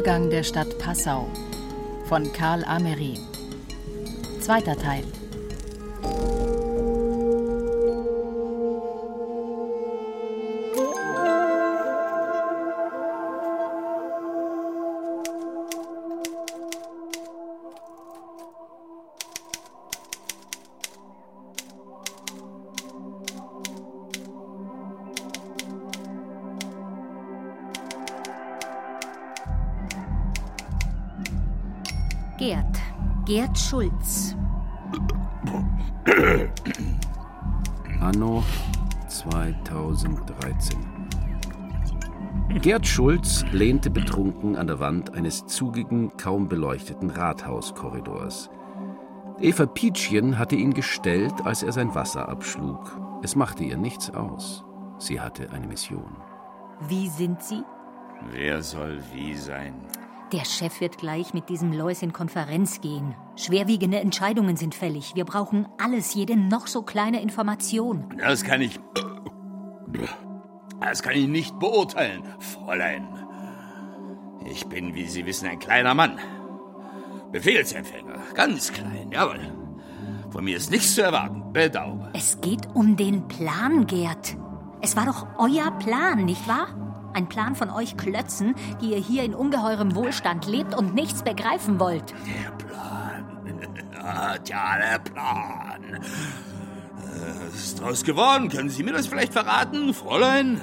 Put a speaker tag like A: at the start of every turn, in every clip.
A: Untergang der Stadt Passau von Karl Amery. Zweiter Teil.
B: Gerd Schulz.
C: Anno 2013. Gerd Schulz lehnte betrunken an der Wand eines zugigen, kaum beleuchteten Rathauskorridors. Eva Pietschchen hatte ihn gestellt, als er sein Wasser abschlug. Es machte ihr nichts aus. Sie hatte eine Mission.
B: Wie sind Sie?
D: Wer soll wie sein?
B: Der Chef wird gleich mit diesem Lois in Konferenz gehen. Schwerwiegende Entscheidungen sind fällig. Wir brauchen alles, jede noch so kleine Information.
D: Das kann ich. Das kann ich nicht beurteilen, Fräulein. Ich bin, wie Sie wissen, ein kleiner Mann. Befehlsempfänger. Ganz klein, jawohl. Von mir ist nichts zu erwarten. Bedauere.
B: Es geht um den Plan, Gerd. Es war doch euer Plan, nicht wahr? Ein Plan von euch Klötzen, die ihr hier in ungeheurem Wohlstand lebt und nichts begreifen wollt.
D: Der Plan. Tja, der Plan. Was ist draus geworden? Können Sie mir das vielleicht verraten, Fräulein?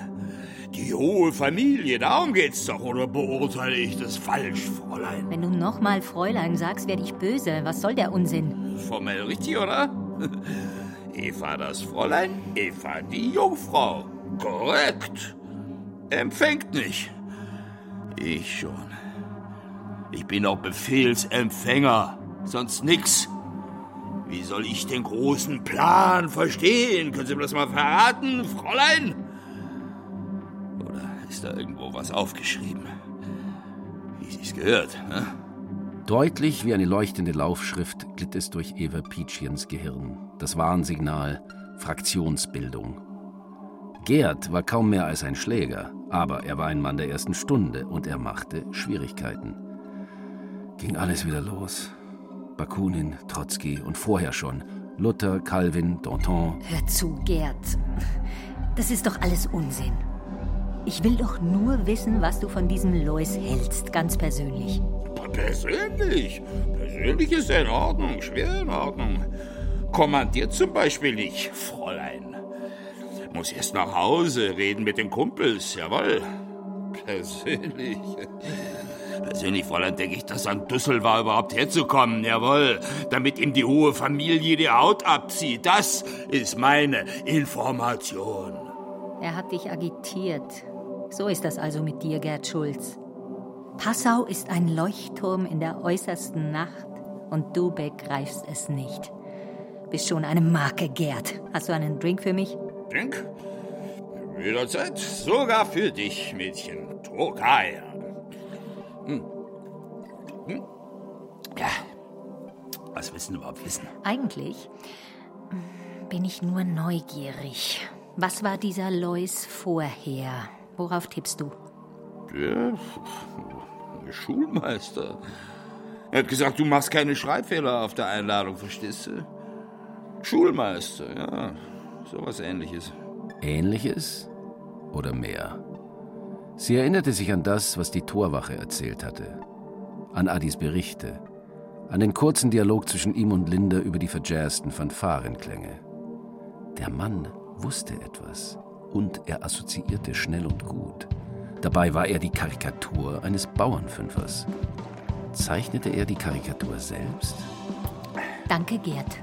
D: Die hohe Familie, darum geht's doch, oder beurteile ich das falsch, Fräulein?
B: Wenn du nochmal Fräulein sagst, werde ich böse. Was soll der Unsinn?
D: Formell richtig, oder? Eva das Fräulein, Eva die Jungfrau. Korrekt. Empfängt nicht. Ich schon. Ich bin auch Befehlsempfänger, sonst nix. Wie soll ich den großen Plan verstehen? Können Sie mir das mal verraten, Fräulein? Oder ist da irgendwo was aufgeschrieben? Wie sich's gehört, ne?
C: Deutlich wie eine leuchtende Laufschrift glitt es durch Eva Pietschens Gehirn. Das Warnsignal Fraktionsbildung. Gerd war kaum mehr als ein Schläger, aber er war ein Mann der ersten Stunde und er machte Schwierigkeiten. Ging alles wieder los. Bakunin, Trotzki und vorher schon Luther, Calvin, Danton.
B: Hör zu, Gerd. Das ist doch alles Unsinn. Ich will doch nur wissen, was du von diesem Lois hältst, ganz persönlich.
D: Persönlich? Persönlich ist er in Ordnung, schwer in Ordnung. Kommandiert zum Beispiel nicht, Fräulein. Muss erst nach Hause, reden mit den Kumpels, jawohl. Persönlich. Persönlich, Fräulein, denke ich, dass an Düssel war, überhaupt herzukommen, jawohl. Damit ihm die hohe Familie die Haut abzieht. Das ist meine Information.
B: Er hat dich agitiert. So ist das also mit dir, Gerd Schulz. Passau ist ein Leuchtturm in der äußersten Nacht und du begreifst es nicht. Bist schon eine Marke, Gerd. Hast du einen Drink für mich?
D: Drink? Jederzeit. Sogar für dich, Mädchen. Tokaj. Hm. Hm? Ja. Was willst du überhaupt wissen?
B: Eigentlich mm, bin ich nur neugierig. Was war dieser Lois vorher? Worauf tippst du?
D: Der, der Schulmeister. Er hat gesagt, du machst keine Schreibfehler auf der Einladung, verstehst du? Schulmeister, ja. Sowas ähnliches.
C: Ähnliches oder mehr? Sie erinnerte sich an das, was die Torwache erzählt hatte. An Adis Berichte. An den kurzen Dialog zwischen ihm und Linda über die verjazzten Fanfarenklänge. Der Mann wusste etwas und er assoziierte schnell und gut. Dabei war er die Karikatur eines Bauernfünfers. Zeichnete er die Karikatur selbst?
B: Danke, Gerd.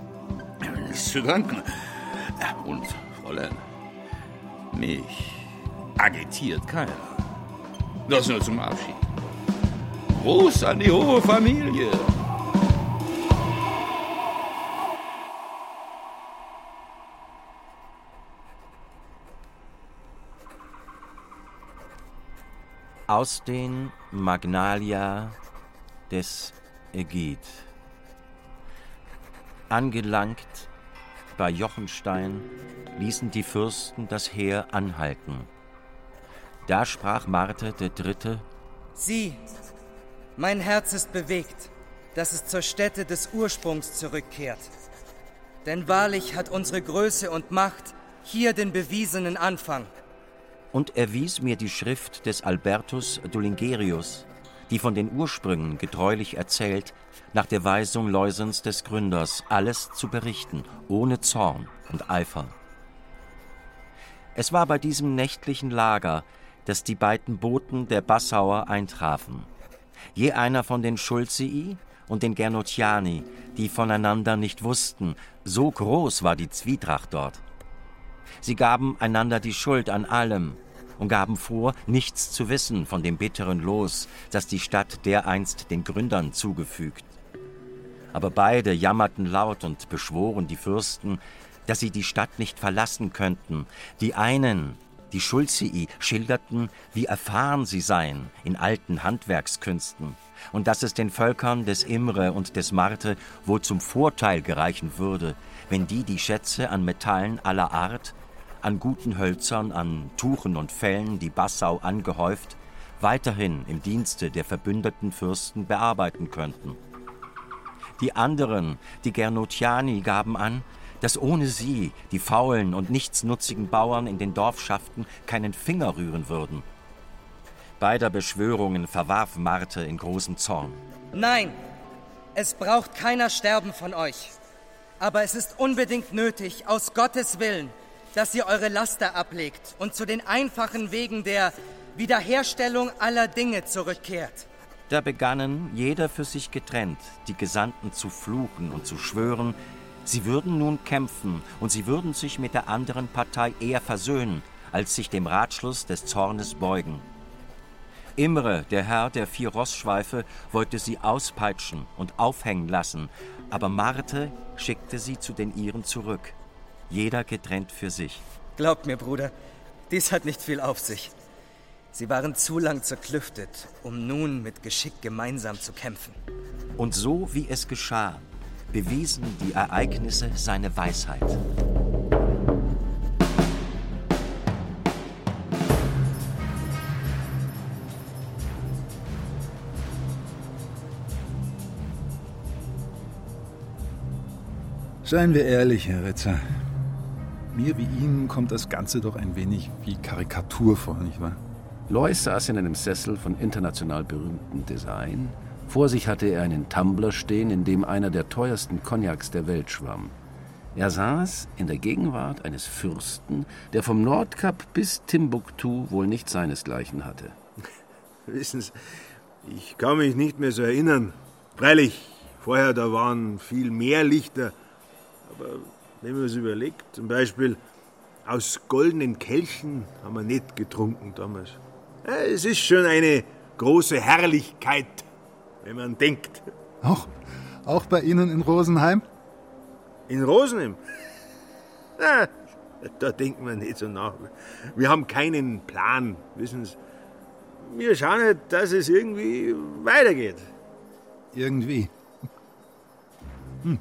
D: Nichts zu danken. Und, Fräulein, mich agitiert keiner. Das nur zum Abschied. Gruß an die hohe Familie.
E: Aus den Magnalia des Ägid. Angelangt bei Jochenstein ließen die Fürsten das Heer anhalten. Da sprach Marte der Dritte:
F: Sieh, mein Herz ist bewegt, dass es zur Stätte des Ursprungs zurückkehrt. Denn wahrlich hat unsere Größe und Macht hier den bewiesenen Anfang.
E: Und er wies mir die Schrift des Albertus Dolingerius, die von den Ursprüngen getreulich erzählt, nach der Weisung Leusens des Gründers alles zu berichten, ohne Zorn und Eifer. Es war bei diesem nächtlichen Lager, dass die beiden Boten der Bassauer eintrafen. Je einer von den Schulzii und den Gernotiani, die voneinander nicht wussten, so groß war die Zwietracht dort. Sie gaben einander die Schuld an allem und gaben vor, nichts zu wissen von dem bitteren Los, das die Stadt dereinst den Gründern zugefügt. Aber beide jammerten laut und beschworen die Fürsten, dass sie die Stadt nicht verlassen könnten. Die einen, die Schulzii, schilderten, wie erfahren sie seien in alten Handwerkskünsten und dass es den Völkern des Imre und des Marte wohl zum Vorteil gereichen würde, wenn die die Schätze an Metallen aller Art, an guten Hölzern, an Tuchen und Fellen, die Bassau angehäuft, weiterhin im Dienste der verbündeten Fürsten bearbeiten könnten. Die anderen, die Gernotiani, gaben an, dass ohne sie die faulen und nichtsnutzigen Bauern in den Dorfschaften keinen Finger rühren würden. Beider Beschwörungen verwarf Marte in großem Zorn.
F: Nein, es braucht keiner sterben von euch. Aber es ist unbedingt nötig, aus Gottes Willen, dass ihr eure Laster ablegt und zu den einfachen Wegen der Wiederherstellung aller Dinge zurückkehrt.
E: Da begannen, jeder für sich getrennt, die Gesandten zu fluchen und zu schwören, Sie würden nun kämpfen und sie würden sich mit der anderen Partei eher versöhnen, als sich dem Ratschluss des Zornes beugen. Imre, der Herr der vier Rossschweife, wollte sie auspeitschen und aufhängen lassen, aber Marte schickte sie zu den ihren zurück, jeder getrennt für sich.
F: Glaubt mir, Bruder, dies hat nicht viel auf sich. Sie waren zu lang zerklüftet, um nun mit Geschick gemeinsam zu kämpfen.
E: Und so wie es geschah, bewiesen die Ereignisse seine Weisheit.
G: Seien wir ehrlich, Herr Ritzer. Mir wie Ihnen kommt das Ganze doch ein wenig wie Karikatur vor, nicht wahr?
C: Lois saß in einem Sessel von international berühmtem Design vor sich hatte er einen Tumbler stehen, in dem einer der teuersten Cognacs der Welt schwamm. Er saß in der Gegenwart eines Fürsten, der vom Nordkap bis Timbuktu wohl nicht seinesgleichen hatte.
H: Wissen Sie, ich kann mich nicht mehr so erinnern. Freilich, vorher da waren viel mehr Lichter. Aber wenn man es überlegt, zum Beispiel aus goldenen Kelchen haben wir nicht getrunken damals. Es ist schon eine große Herrlichkeit, wenn man denkt.
G: Auch, auch bei Ihnen in Rosenheim?
H: In Rosenheim? Da denken wir nicht so nach. Wir haben keinen Plan, wissen Sie. Wir schauen halt, dass es irgendwie weitergeht.
G: Irgendwie. Hm.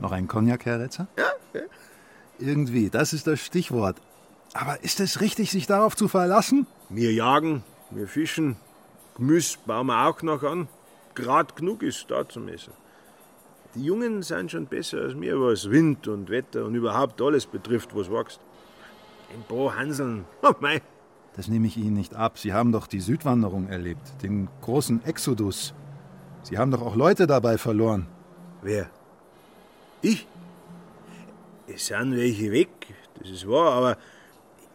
G: Noch ein Cognac, Herr Retzer?
H: Ja, ja.
G: Irgendwie, das ist das Stichwort. Aber ist es richtig, sich darauf zu verlassen?
H: Wir jagen, wir fischen, Gemüse bauen wir auch noch an. Grad genug ist da zum Essen. Die Jungen sind schon besser als mir, was Wind und Wetter und überhaupt alles betrifft, was wächst. Ein paar Hanseln, oh mei.
G: Das nehme ich Ihnen nicht ab. Sie haben doch die Südwanderung erlebt, den großen Exodus. Sie haben doch auch Leute dabei verloren.
H: Wer? Ich? Es sind welche weg, das ist wahr, aber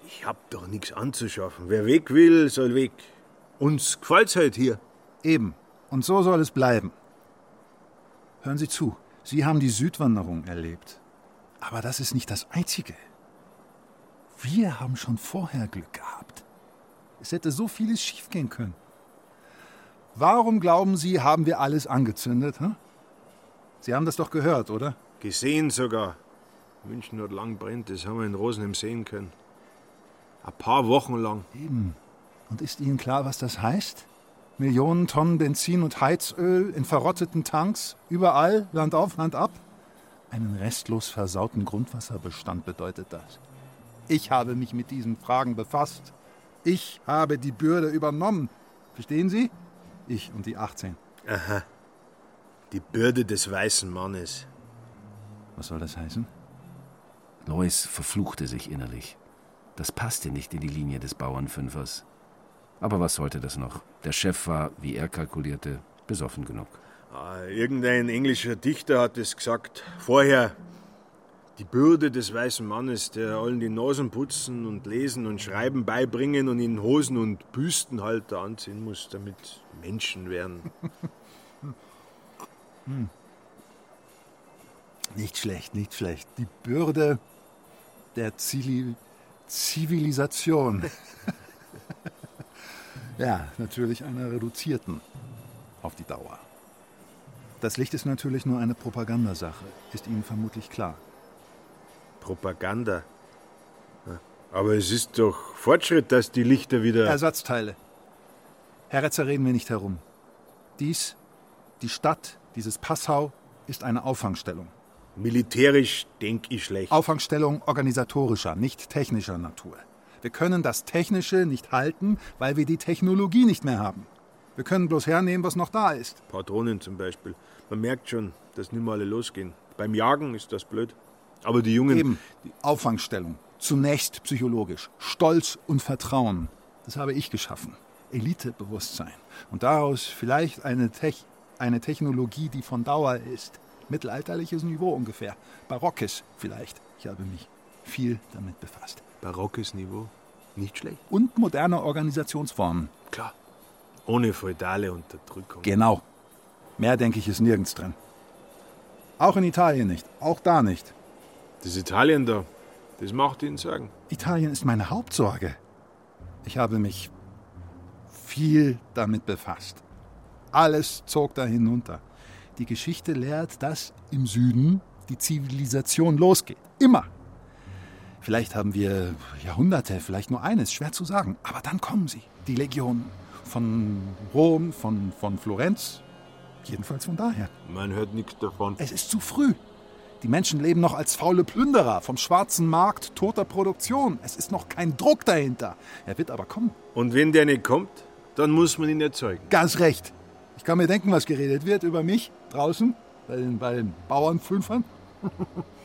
H: ich hab doch nichts anzuschaffen. Wer weg will, soll weg. Uns gefällt's halt hier.
G: Eben. Und so soll es bleiben. Hören Sie zu. Sie haben die Südwanderung erlebt. Aber das ist nicht das Einzige. Wir haben schon vorher Glück gehabt. Es hätte so vieles schiefgehen können. Warum glauben Sie, haben wir alles angezündet? Hm? Sie haben das doch gehört, oder?
H: Gesehen sogar. München hat lang brennt, das haben wir in Rosenheim sehen können. Ein paar Wochen lang.
G: Eben. Und ist Ihnen klar, was das heißt? Millionen Tonnen Benzin und Heizöl in verrotteten Tanks, überall, Land auf, Land ab? Einen restlos versauten Grundwasserbestand bedeutet das. Ich habe mich mit diesen Fragen befasst. Ich habe die Bürde übernommen. Verstehen Sie? Ich und die 18.
H: Aha. Die Bürde des weißen Mannes.
G: Was soll das heißen?
C: Lois verfluchte sich innerlich. Das passte nicht in die Linie des Bauernfünfers. Aber was sollte das noch? Der Chef war, wie er kalkulierte, besoffen genug.
H: Ah, irgendein englischer Dichter hat es gesagt. Vorher. Die Bürde des weißen Mannes, der allen die Nasen putzen und lesen und schreiben beibringen und ihnen Hosen und Büstenhalter anziehen muss, damit Menschen werden.
G: hm. Nicht schlecht, nicht schlecht. Die Bürde der Zili Zivilisation. ja, natürlich einer reduzierten auf die Dauer. Das Licht ist natürlich nur eine Propagandasache, ist Ihnen vermutlich klar.
H: Propaganda? Aber es ist doch Fortschritt, dass die Lichter wieder.
G: Ersatzteile. Herr Retzer, reden wir nicht herum. Dies, die Stadt, dieses Passau, ist eine Auffangstellung.
H: Militärisch denke ich schlecht.
G: Auffangstellung organisatorischer, nicht technischer Natur. Wir können das Technische nicht halten, weil wir die Technologie nicht mehr haben. Wir können bloß hernehmen, was noch da ist.
H: Patronen zum Beispiel. Man merkt schon, dass nicht mehr alle losgehen. Beim Jagen ist das blöd. Aber die Jungen.
G: Eben, die Auffangstellung. Zunächst psychologisch. Stolz und Vertrauen. Das habe ich geschaffen. Elitebewusstsein. Und daraus vielleicht eine, Tech eine Technologie, die von Dauer ist. Mittelalterliches Niveau ungefähr. Barockes vielleicht. Ich habe mich viel damit befasst.
H: Barockes Niveau? Nicht schlecht.
G: Und moderne Organisationsformen.
H: Klar. Ohne feudale Unterdrückung.
G: Genau. Mehr denke ich ist nirgends drin. Auch in Italien nicht. Auch da nicht.
H: Das Italien da, das macht Ihnen Sorgen.
G: Italien ist meine Hauptsorge. Ich habe mich viel damit befasst. Alles zog da hinunter. Die Geschichte lehrt, dass im Süden die Zivilisation losgeht. Immer. Vielleicht haben wir Jahrhunderte, vielleicht nur eines, schwer zu sagen. Aber dann kommen sie, die Legionen. Von Rom, von, von Florenz, jedenfalls von daher.
H: Man hört nichts davon.
G: Es ist zu früh. Die Menschen leben noch als faule Plünderer vom schwarzen Markt toter Produktion. Es ist noch kein Druck dahinter. Er wird aber kommen.
H: Und wenn der nicht kommt, dann muss man ihn erzeugen.
G: Ganz recht. Ich kann mir denken, was geredet wird über mich draußen bei den, bei den Bauernfünfern.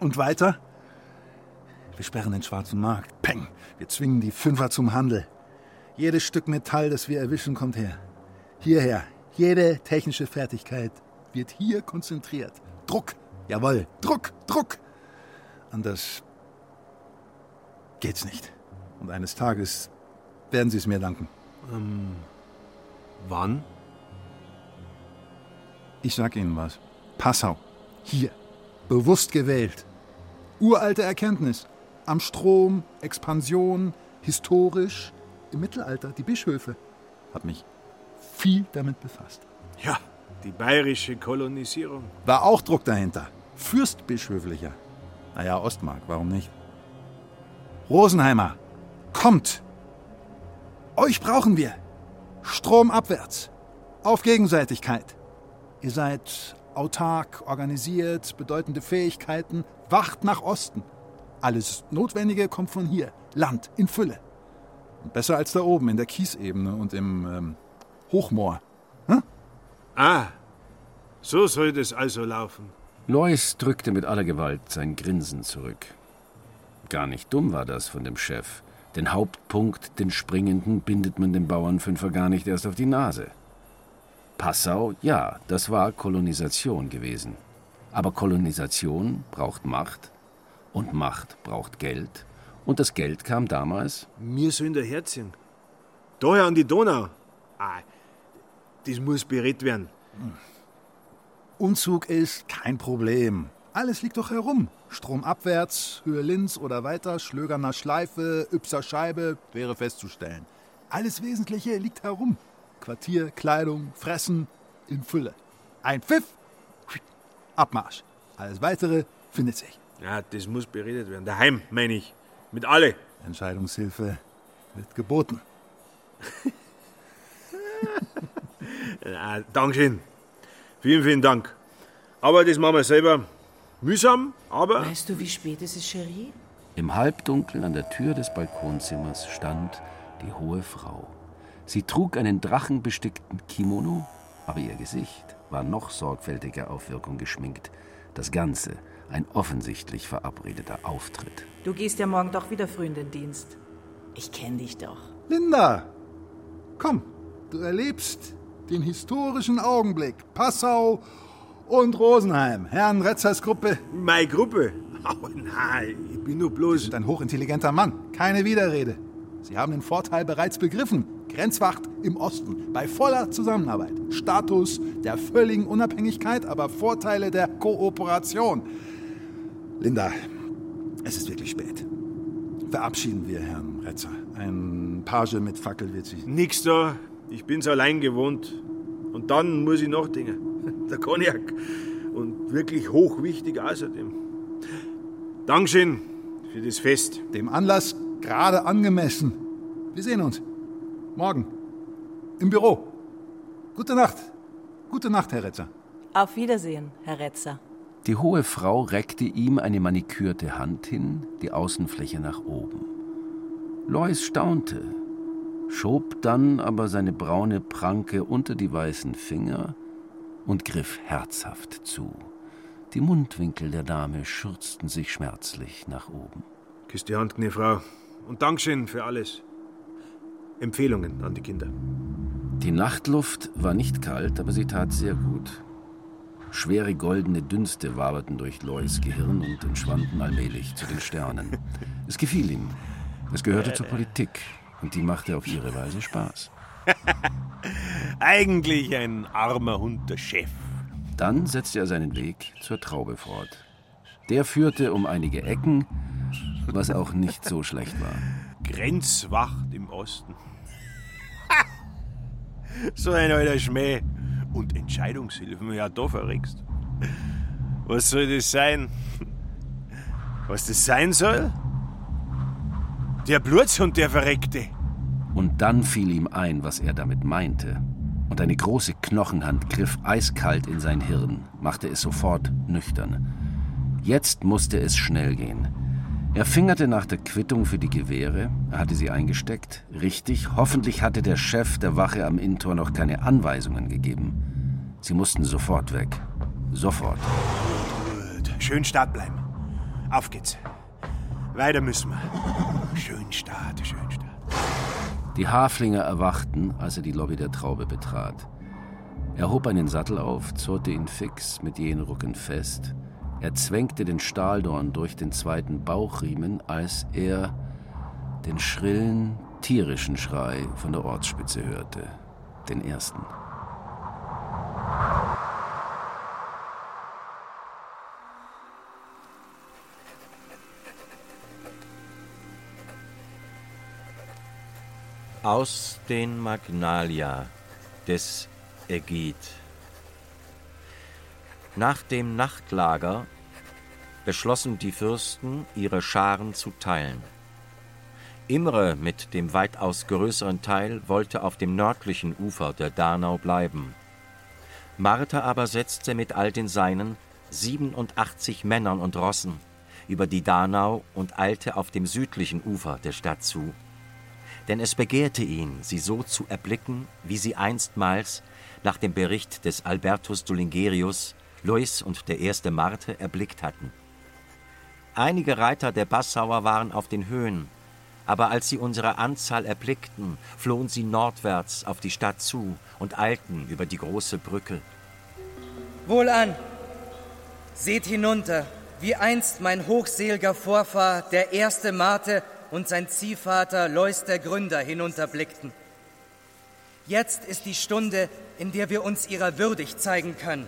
G: Und weiter? Wir sperren den schwarzen Markt. Peng! Wir zwingen die Fünfer zum Handel. Jedes Stück Metall, das wir erwischen, kommt her. Hierher. Jede technische Fertigkeit wird hier konzentriert. Druck. Jawohl. Druck, Druck. Anders geht's nicht. Und eines Tages werden Sie es mir danken.
H: Ähm, wann?
G: Ich sag Ihnen was. Passau. Hier. Bewusst gewählt. Uralte Erkenntnis. Am Strom, Expansion, historisch. Im Mittelalter, die Bischöfe. Hat mich viel damit befasst.
H: Ja, die bayerische Kolonisierung.
G: War auch Druck dahinter. Fürstbischöflicher. Naja, Ostmark, warum nicht? Rosenheimer, kommt! Euch brauchen wir. Stromabwärts. Auf Gegenseitigkeit. Ihr seid autark, organisiert, bedeutende Fähigkeiten. Wacht nach Osten. Alles Notwendige kommt von hier. Land in Fülle. Und besser als da oben in der Kiesebene und im ähm, Hochmoor. Hm?
H: Ah, so soll das also laufen.
C: Lois drückte mit aller Gewalt sein Grinsen zurück. Gar nicht dumm war das von dem Chef. Den Hauptpunkt, den springenden, bindet man dem Bauernfünfer gar nicht erst auf die Nase. Passau, ja, das war Kolonisation gewesen. Aber Kolonisation braucht Macht und Macht braucht Geld. Und das Geld kam damals.
H: Mir sollen daherziehen. Daher an die Donau. Ah, das muss berät werden.
G: Unzug ist, kein Problem. Alles liegt doch herum. Stromabwärts, Höhe Linz oder weiter, Schlögerner Schleife, Ypser Scheibe, wäre festzustellen. Alles Wesentliche liegt herum. Quartier, Kleidung, Fressen, in Fülle. Ein Pfiff, Abmarsch. Alles Weitere findet sich.
H: Ja, das muss beredet werden. Daheim, meine ich. Mit alle.
G: Entscheidungshilfe wird geboten.
H: ja, Dankeschön. Vielen, vielen Dank. Aber das machen wir selber. Mühsam, aber.
I: Weißt du, wie spät es ist, Cherie?
C: Im Halbdunkel an der Tür des Balkonzimmers stand die hohe Frau. Sie trug einen drachenbestickten Kimono, aber ihr Gesicht war noch sorgfältiger auf Wirkung geschminkt. Das Ganze ein offensichtlich verabredeter Auftritt.
I: Du gehst ja morgen doch wieder früh in den Dienst. Ich kenne dich doch.
G: Linda, komm, du erlebst den historischen Augenblick. Passau und Rosenheim. Herrn Retzers Gruppe.
H: Meine Gruppe? Oh nein, ich bin nur bloß.
G: Sie sind ein hochintelligenter Mann. Keine Widerrede. Sie haben den Vorteil bereits begriffen. Grenzwacht im Osten bei voller Zusammenarbeit. Status der völligen Unabhängigkeit, aber Vorteile der Kooperation. Linda, es ist wirklich spät. Verabschieden wir Herrn Retzer. Ein Page mit Fackel wird sich.
H: Nix da. Ich bin's allein gewohnt. Und dann muss ich noch Dinge. Der Cognac. Und wirklich hochwichtig außerdem. Dankeschön für das Fest.
G: Dem Anlass gerade angemessen. Wir sehen uns. Morgen. Im Büro. Gute Nacht. Gute Nacht, Herr Retzer.
I: Auf Wiedersehen, Herr Retzer.
C: Die hohe Frau reckte ihm eine manikürte Hand hin, die Außenfläche nach oben. Lois staunte, schob dann aber seine braune Pranke unter die weißen Finger und griff herzhaft zu. Die Mundwinkel der Dame schürzten sich schmerzlich nach oben.
H: Küss die Hand, Frau. Und Dankeschön für alles. Empfehlungen an die Kinder.
C: Die Nachtluft war nicht kalt, aber sie tat sehr gut. Schwere goldene Dünste waberten durch Lois Gehirn und entschwanden allmählich zu den Sternen. Es gefiel ihm. Es gehörte zur Politik und die machte auf ihre Weise Spaß.
H: Eigentlich ein armer Hund, der Chef.
C: Dann setzte er seinen Weg zur Traube fort. Der führte um einige Ecken, was auch nicht so schlecht war.
H: Grenzwacht im Osten. so ein alter Schmäh und Entscheidungshilfen. Ja, da verregst. Was soll das sein? Was das sein soll? Der Blutshund, der Verreckte.
C: Und dann fiel ihm ein, was er damit meinte. Und eine große Knochenhand griff eiskalt in sein Hirn, machte es sofort nüchtern. Jetzt musste es schnell gehen. Er fingerte nach der Quittung für die Gewehre, er hatte sie eingesteckt. Richtig, hoffentlich hatte der Chef der Wache am Inntor noch keine Anweisungen gegeben. Sie mussten sofort weg. Sofort.
H: Gut, schön start bleiben. Auf geht's. Weiter müssen wir. Schön Start, schön Start.
C: Die Haflinger erwachten, als er die Lobby der Traube betrat. Er hob einen Sattel auf, zurrte ihn fix mit jenen Rücken fest, er zwängte den Stahldorn durch den zweiten Bauchriemen, als er den schrillen, tierischen Schrei von der Ortsspitze hörte. Den ersten.
E: Aus den Magnalia des Ägid. Nach dem Nachtlager beschlossen die Fürsten, ihre Scharen zu teilen. Imre mit dem weitaus größeren Teil wollte auf dem nördlichen Ufer der Donau bleiben. Martha aber setzte mit all den Seinen, 87 Männern und Rossen, über die Donau und eilte auf dem südlichen Ufer der Stadt zu. Denn es begehrte ihn, sie so zu erblicken, wie sie einstmals, nach dem Bericht des Albertus Dolingerius, Lois und der erste Marte erblickt hatten. Einige Reiter der Passauer waren auf den Höhen, aber als sie unsere Anzahl erblickten, flohen sie nordwärts auf die Stadt zu und eilten über die große Brücke.
F: Wohlan! Seht hinunter, wie einst mein hochseliger Vorfahr, der erste Marte und sein Ziehvater Lois der Gründer hinunterblickten. Jetzt ist die Stunde, in der wir uns ihrer würdig zeigen können.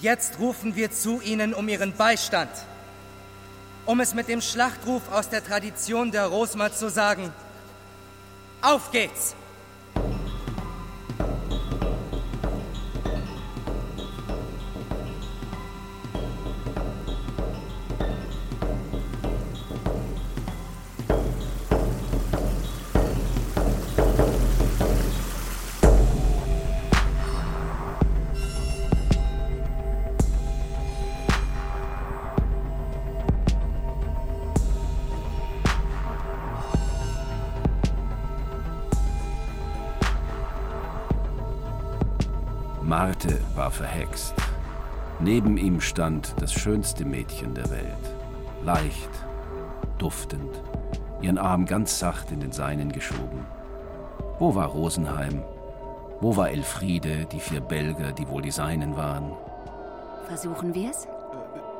F: Jetzt rufen wir zu ihnen um ihren Beistand. Um es mit dem Schlachtruf aus der Tradition der Rosma zu sagen, auf geht's!
C: War verhext. Neben ihm stand das schönste Mädchen der Welt. Leicht, duftend, ihren Arm ganz sacht in den seinen geschoben. Wo war Rosenheim? Wo war Elfriede, die vier Belger, die wohl die Seinen waren?
J: Versuchen wir's?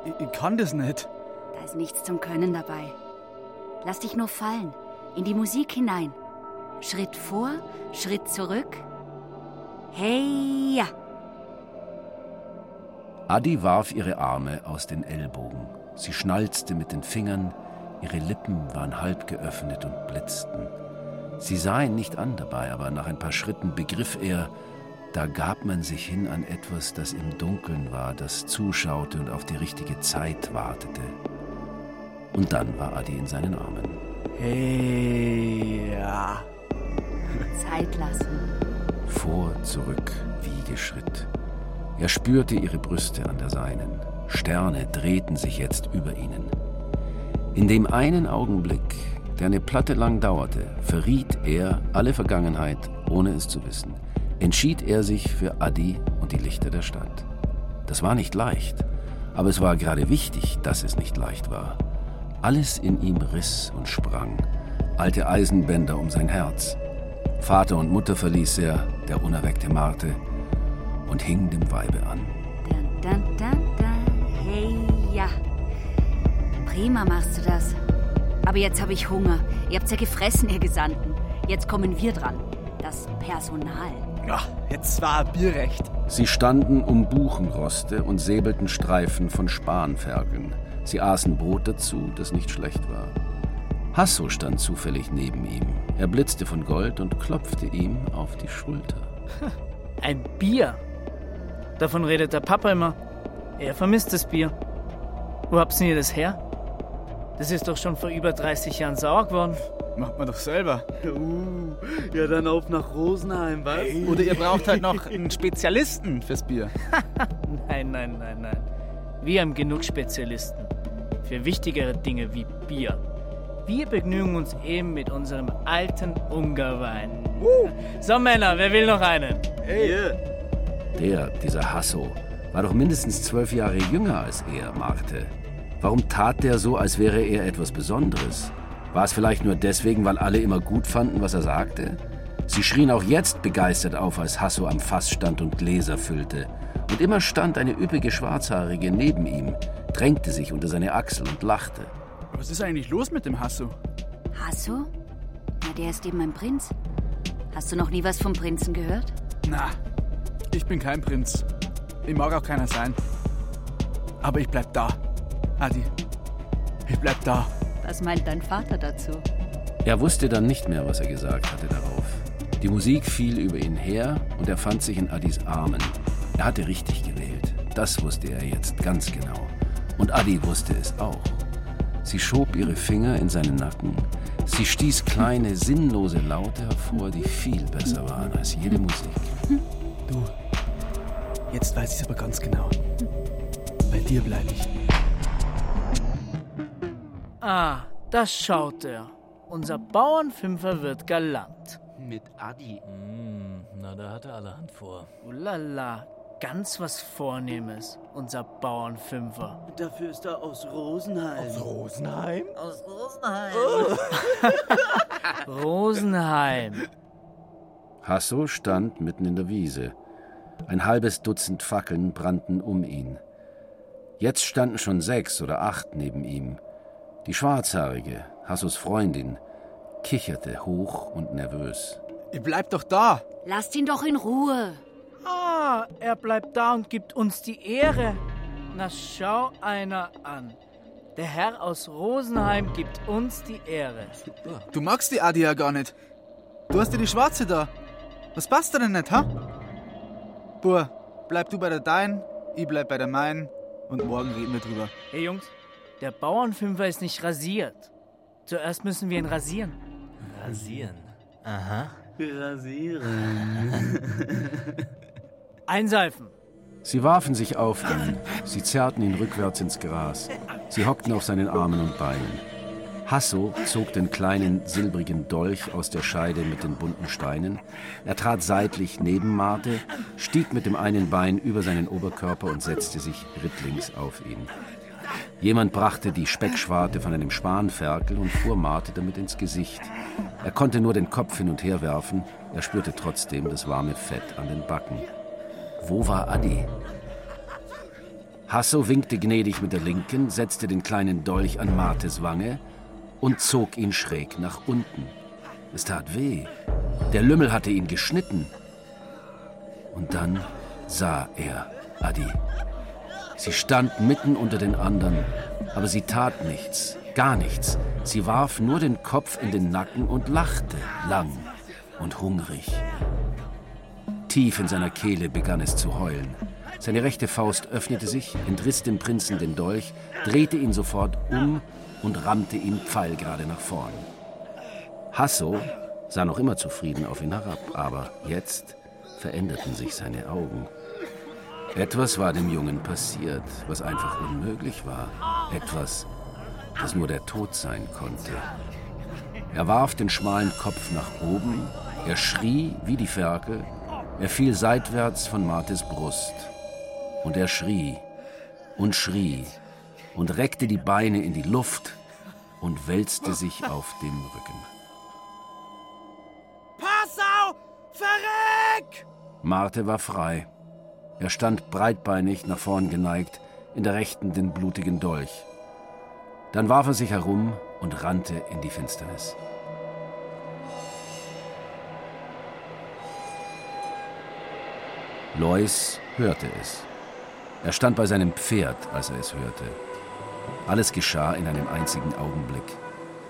K: Ich, ich kann das nicht.
J: Da ist nichts zum Können dabei. Lass dich nur fallen, in die Musik hinein. Schritt vor, Schritt zurück. Hey, ja.
C: Adi warf ihre Arme aus den Ellbogen. Sie schnalzte mit den Fingern, ihre Lippen waren halb geöffnet und blitzten. Sie sah ihn nicht an dabei, aber nach ein paar Schritten begriff er, da gab man sich hin an etwas, das im Dunkeln war, das zuschaute und auf die richtige Zeit wartete. Und dann war Adi in seinen Armen.
K: Hey, ja.
J: Zeit lassen.
C: Vor, zurück, Wiegeschritt. Er spürte ihre Brüste an der seinen. Sterne drehten sich jetzt über ihnen. In dem einen Augenblick, der eine Platte lang dauerte, verriet er alle Vergangenheit, ohne es zu wissen. Entschied er sich für Adi und die Lichter der Stadt. Das war nicht leicht, aber es war gerade wichtig, dass es nicht leicht war. Alles in ihm riss und sprang, alte Eisenbänder um sein Herz. Vater und Mutter verließ er, der unerweckte Marte, und hing dem Weibe an.
J: Dun, dun, dun, dun. Hey, ja. Prima machst du das. Aber jetzt habe ich Hunger. Ihr habt's ja gefressen, ihr Gesandten. Jetzt kommen wir dran. Das Personal.
K: Ja, jetzt war Bier recht.
C: Sie standen um Buchenroste und säbelten Streifen von Spanferkeln. Sie aßen Brot dazu, das nicht schlecht war. Hasso stand zufällig neben ihm. Er blitzte von Gold und klopfte ihm auf die Schulter.
L: Ein Bier? Davon redet der Papa immer. Er vermisst das Bier. Wo habt ihr das her? Das ist doch schon vor über 30 Jahren sauer geworden.
K: Macht man doch selber. Uh, ja, dann auf nach Rosenheim, was? Hey.
L: Oder ihr braucht halt noch einen Spezialisten fürs Bier. nein, nein, nein, nein. Wir haben genug Spezialisten. Für wichtigere Dinge wie Bier. Wir begnügen uns eben mit unserem alten Ungarwein. Uh. So, Männer, wer will noch einen?
K: Hey.
C: Der, dieser Hasso, war doch mindestens zwölf Jahre jünger als er, Marte. Warum tat der so, als wäre er etwas Besonderes? War es vielleicht nur deswegen, weil alle immer gut fanden, was er sagte? Sie schrien auch jetzt begeistert auf, als Hasso am Fass stand und Gläser füllte. Und immer stand eine üppige Schwarzhaarige neben ihm, drängte sich unter seine Achsel und lachte.
K: Was ist eigentlich los mit dem Hasso?
J: Hasso? Na, der ist eben ein Prinz. Hast du noch nie was vom Prinzen gehört?
K: Na, ich bin kein Prinz. Ich mag auch keiner sein. Aber ich bleib da. Adi, ich bleib da.
J: Was meint dein Vater dazu?
C: Er wusste dann nicht mehr, was er gesagt hatte darauf. Die Musik fiel über ihn her und er fand sich in Adis Armen. Er hatte richtig gewählt. Das wusste er jetzt ganz genau. Und Adi wusste es auch. Sie schob ihre Finger in seinen Nacken. Sie stieß kleine, sinnlose Laute hervor, die viel besser waren als jede Musik.
K: Du, jetzt weiß ich es aber ganz genau. Bei dir bleibe ich.
L: Ah, das schaut er. Unser Bauernfünfer wird galant.
M: Mit Adi. Mm, na, da hat er allerhand vor.
L: Ulala, ganz was Vornehmes, unser Bauernfünfer.
N: Dafür ist er aus Rosenheim.
M: Aus Rosenheim?
N: Aus Rosenheim.
L: Oh. Rosenheim.
C: Hasso stand mitten in der Wiese. Ein halbes Dutzend Fackeln brannten um ihn. Jetzt standen schon sechs oder acht neben ihm. Die Schwarzhaarige, Hassos Freundin, kicherte hoch und nervös.
K: Ihr bleibt doch da.
J: Lasst ihn doch in Ruhe.
L: Ah, er bleibt da und gibt uns die Ehre. Na, schau einer an. Der Herr aus Rosenheim gibt uns die Ehre.
K: Du magst die Adi ja gar nicht. Du hast ja die Schwarze da. Was passt da denn nicht, ha? Bur, bleib du bei der deinen, ich bleib bei der meinen und morgen reden wir drüber.
L: Hey Jungs, der Bauernfünfer ist nicht rasiert. Zuerst müssen wir ihn rasieren.
M: Rasieren? Aha.
N: Rasieren.
L: Einseifen.
C: Sie warfen sich auf ihn, sie zerrten ihn rückwärts ins Gras. Sie hockten auf seinen Armen und Beinen. Hasso zog den kleinen silbrigen Dolch aus der Scheide mit den bunten Steinen. Er trat seitlich neben Marte, stieg mit dem einen Bein über seinen Oberkörper und setzte sich rittlings auf ihn. Jemand brachte die Speckschwarte von einem Spanferkel und fuhr Marte damit ins Gesicht. Er konnte nur den Kopf hin und her werfen, er spürte trotzdem das warme Fett an den Backen. Wo war Adi? Hasso winkte gnädig mit der linken, setzte den kleinen Dolch an Martes Wange und zog ihn schräg nach unten. Es tat weh. Der Lümmel hatte ihn geschnitten. Und dann sah er Adi. Sie stand mitten unter den anderen, aber sie tat nichts, gar nichts. Sie warf nur den Kopf in den Nacken und lachte lang und hungrig. Tief in seiner Kehle begann es zu heulen. Seine rechte Faust öffnete sich, entriss dem Prinzen den Dolch, drehte ihn sofort um und rammte ihn pfeilgerade nach vorn. Hasso sah noch immer zufrieden auf ihn herab, aber jetzt veränderten sich seine Augen. Etwas war dem Jungen passiert, was einfach unmöglich war. Etwas, das nur der Tod sein konnte. Er warf den schmalen Kopf nach oben, er schrie wie die Ferkel, er fiel seitwärts von Martes Brust. Und er schrie und schrie und reckte die Beine in die Luft und wälzte sich auf dem Rücken.
N: Passau! Verreck!
C: Marte war frei. Er stand breitbeinig nach vorn geneigt, in der rechten den blutigen Dolch. Dann warf er sich herum und rannte in die Finsternis. Lois hörte es. Er stand bei seinem Pferd, als er es hörte. Alles geschah in einem einzigen Augenblick.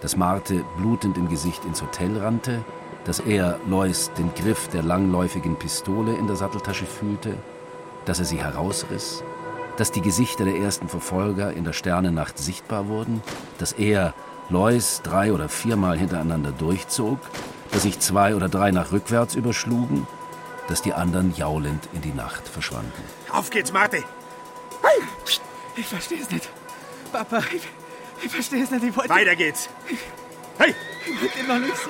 C: Dass Marte blutend im Gesicht ins Hotel rannte, dass er, Lois, den Griff der langläufigen Pistole in der Satteltasche fühlte, dass er sie herausriss, dass die Gesichter der ersten Verfolger in der Sternennacht sichtbar wurden, dass er, Lois, drei oder viermal hintereinander durchzog, dass sich zwei oder drei nach rückwärts überschlugen, dass die anderen jaulend in die Nacht verschwanden.
H: Auf geht's, Marte!
K: Ich verstehe es nicht. Papa, ich, ich verstehe es nicht. Ich wollte.
H: Weiter geht's! Hey!
K: Ich wollte noch nichts.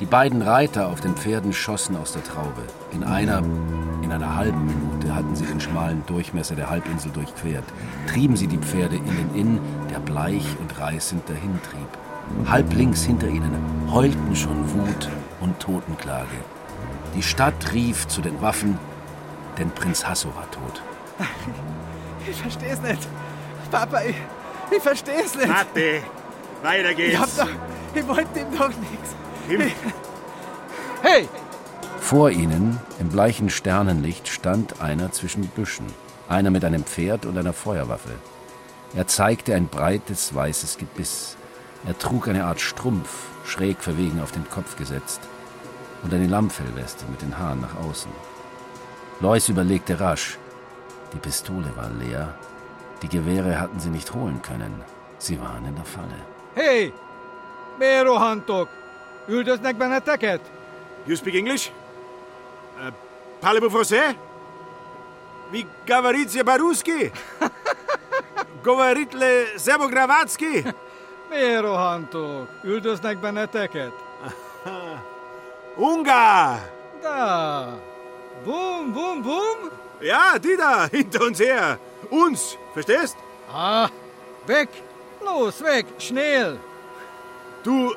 C: Die beiden Reiter auf den Pferden schossen aus der Traube. In einer, in einer halben Minute hatten sie den schmalen Durchmesser der Halbinsel durchquert. Trieben sie die Pferde in den Inn, der bleich und reißend dahintrieb. Halb links hinter ihnen heulten schon Wut und Totenklage. Die Stadt rief zu den Waffen, denn Prinz Hasso war tot.
K: Ich verstehe es nicht. Papa, ich, ich verstehe es nicht.
H: Mate! Weiter geht's!
K: Ich hab doch. Ich wollte ihm doch nichts. Hey!
C: Vor ihnen, im bleichen Sternenlicht, stand einer zwischen Büschen. Einer mit einem Pferd und einer Feuerwaffe. Er zeigte ein breites, weißes Gebiss. Er trug eine Art Strumpf, schräg verwegen auf den Kopf gesetzt, und eine Lammfellweste mit den Haaren nach außen. Lois überlegte rasch. Die Pistole war leer. Die Gewehre hatten sie nicht holen können. Sie waren in der Falle.
O: Hé! Miért rohantok? Üldöznek benneteket?
H: You speak English? Uh, Parlez-vous français? Wie Gavaritia Baruski? Govaritle Sebogravacki?
O: Miért rohantok? Üldöznek benneteket?
H: Ungar!
O: Da! Bum, bum, bum!
H: Ja, die da, hinter uns her. Uns, verstehst?
O: Ah, weg! Los, weg, schnell!
H: Du,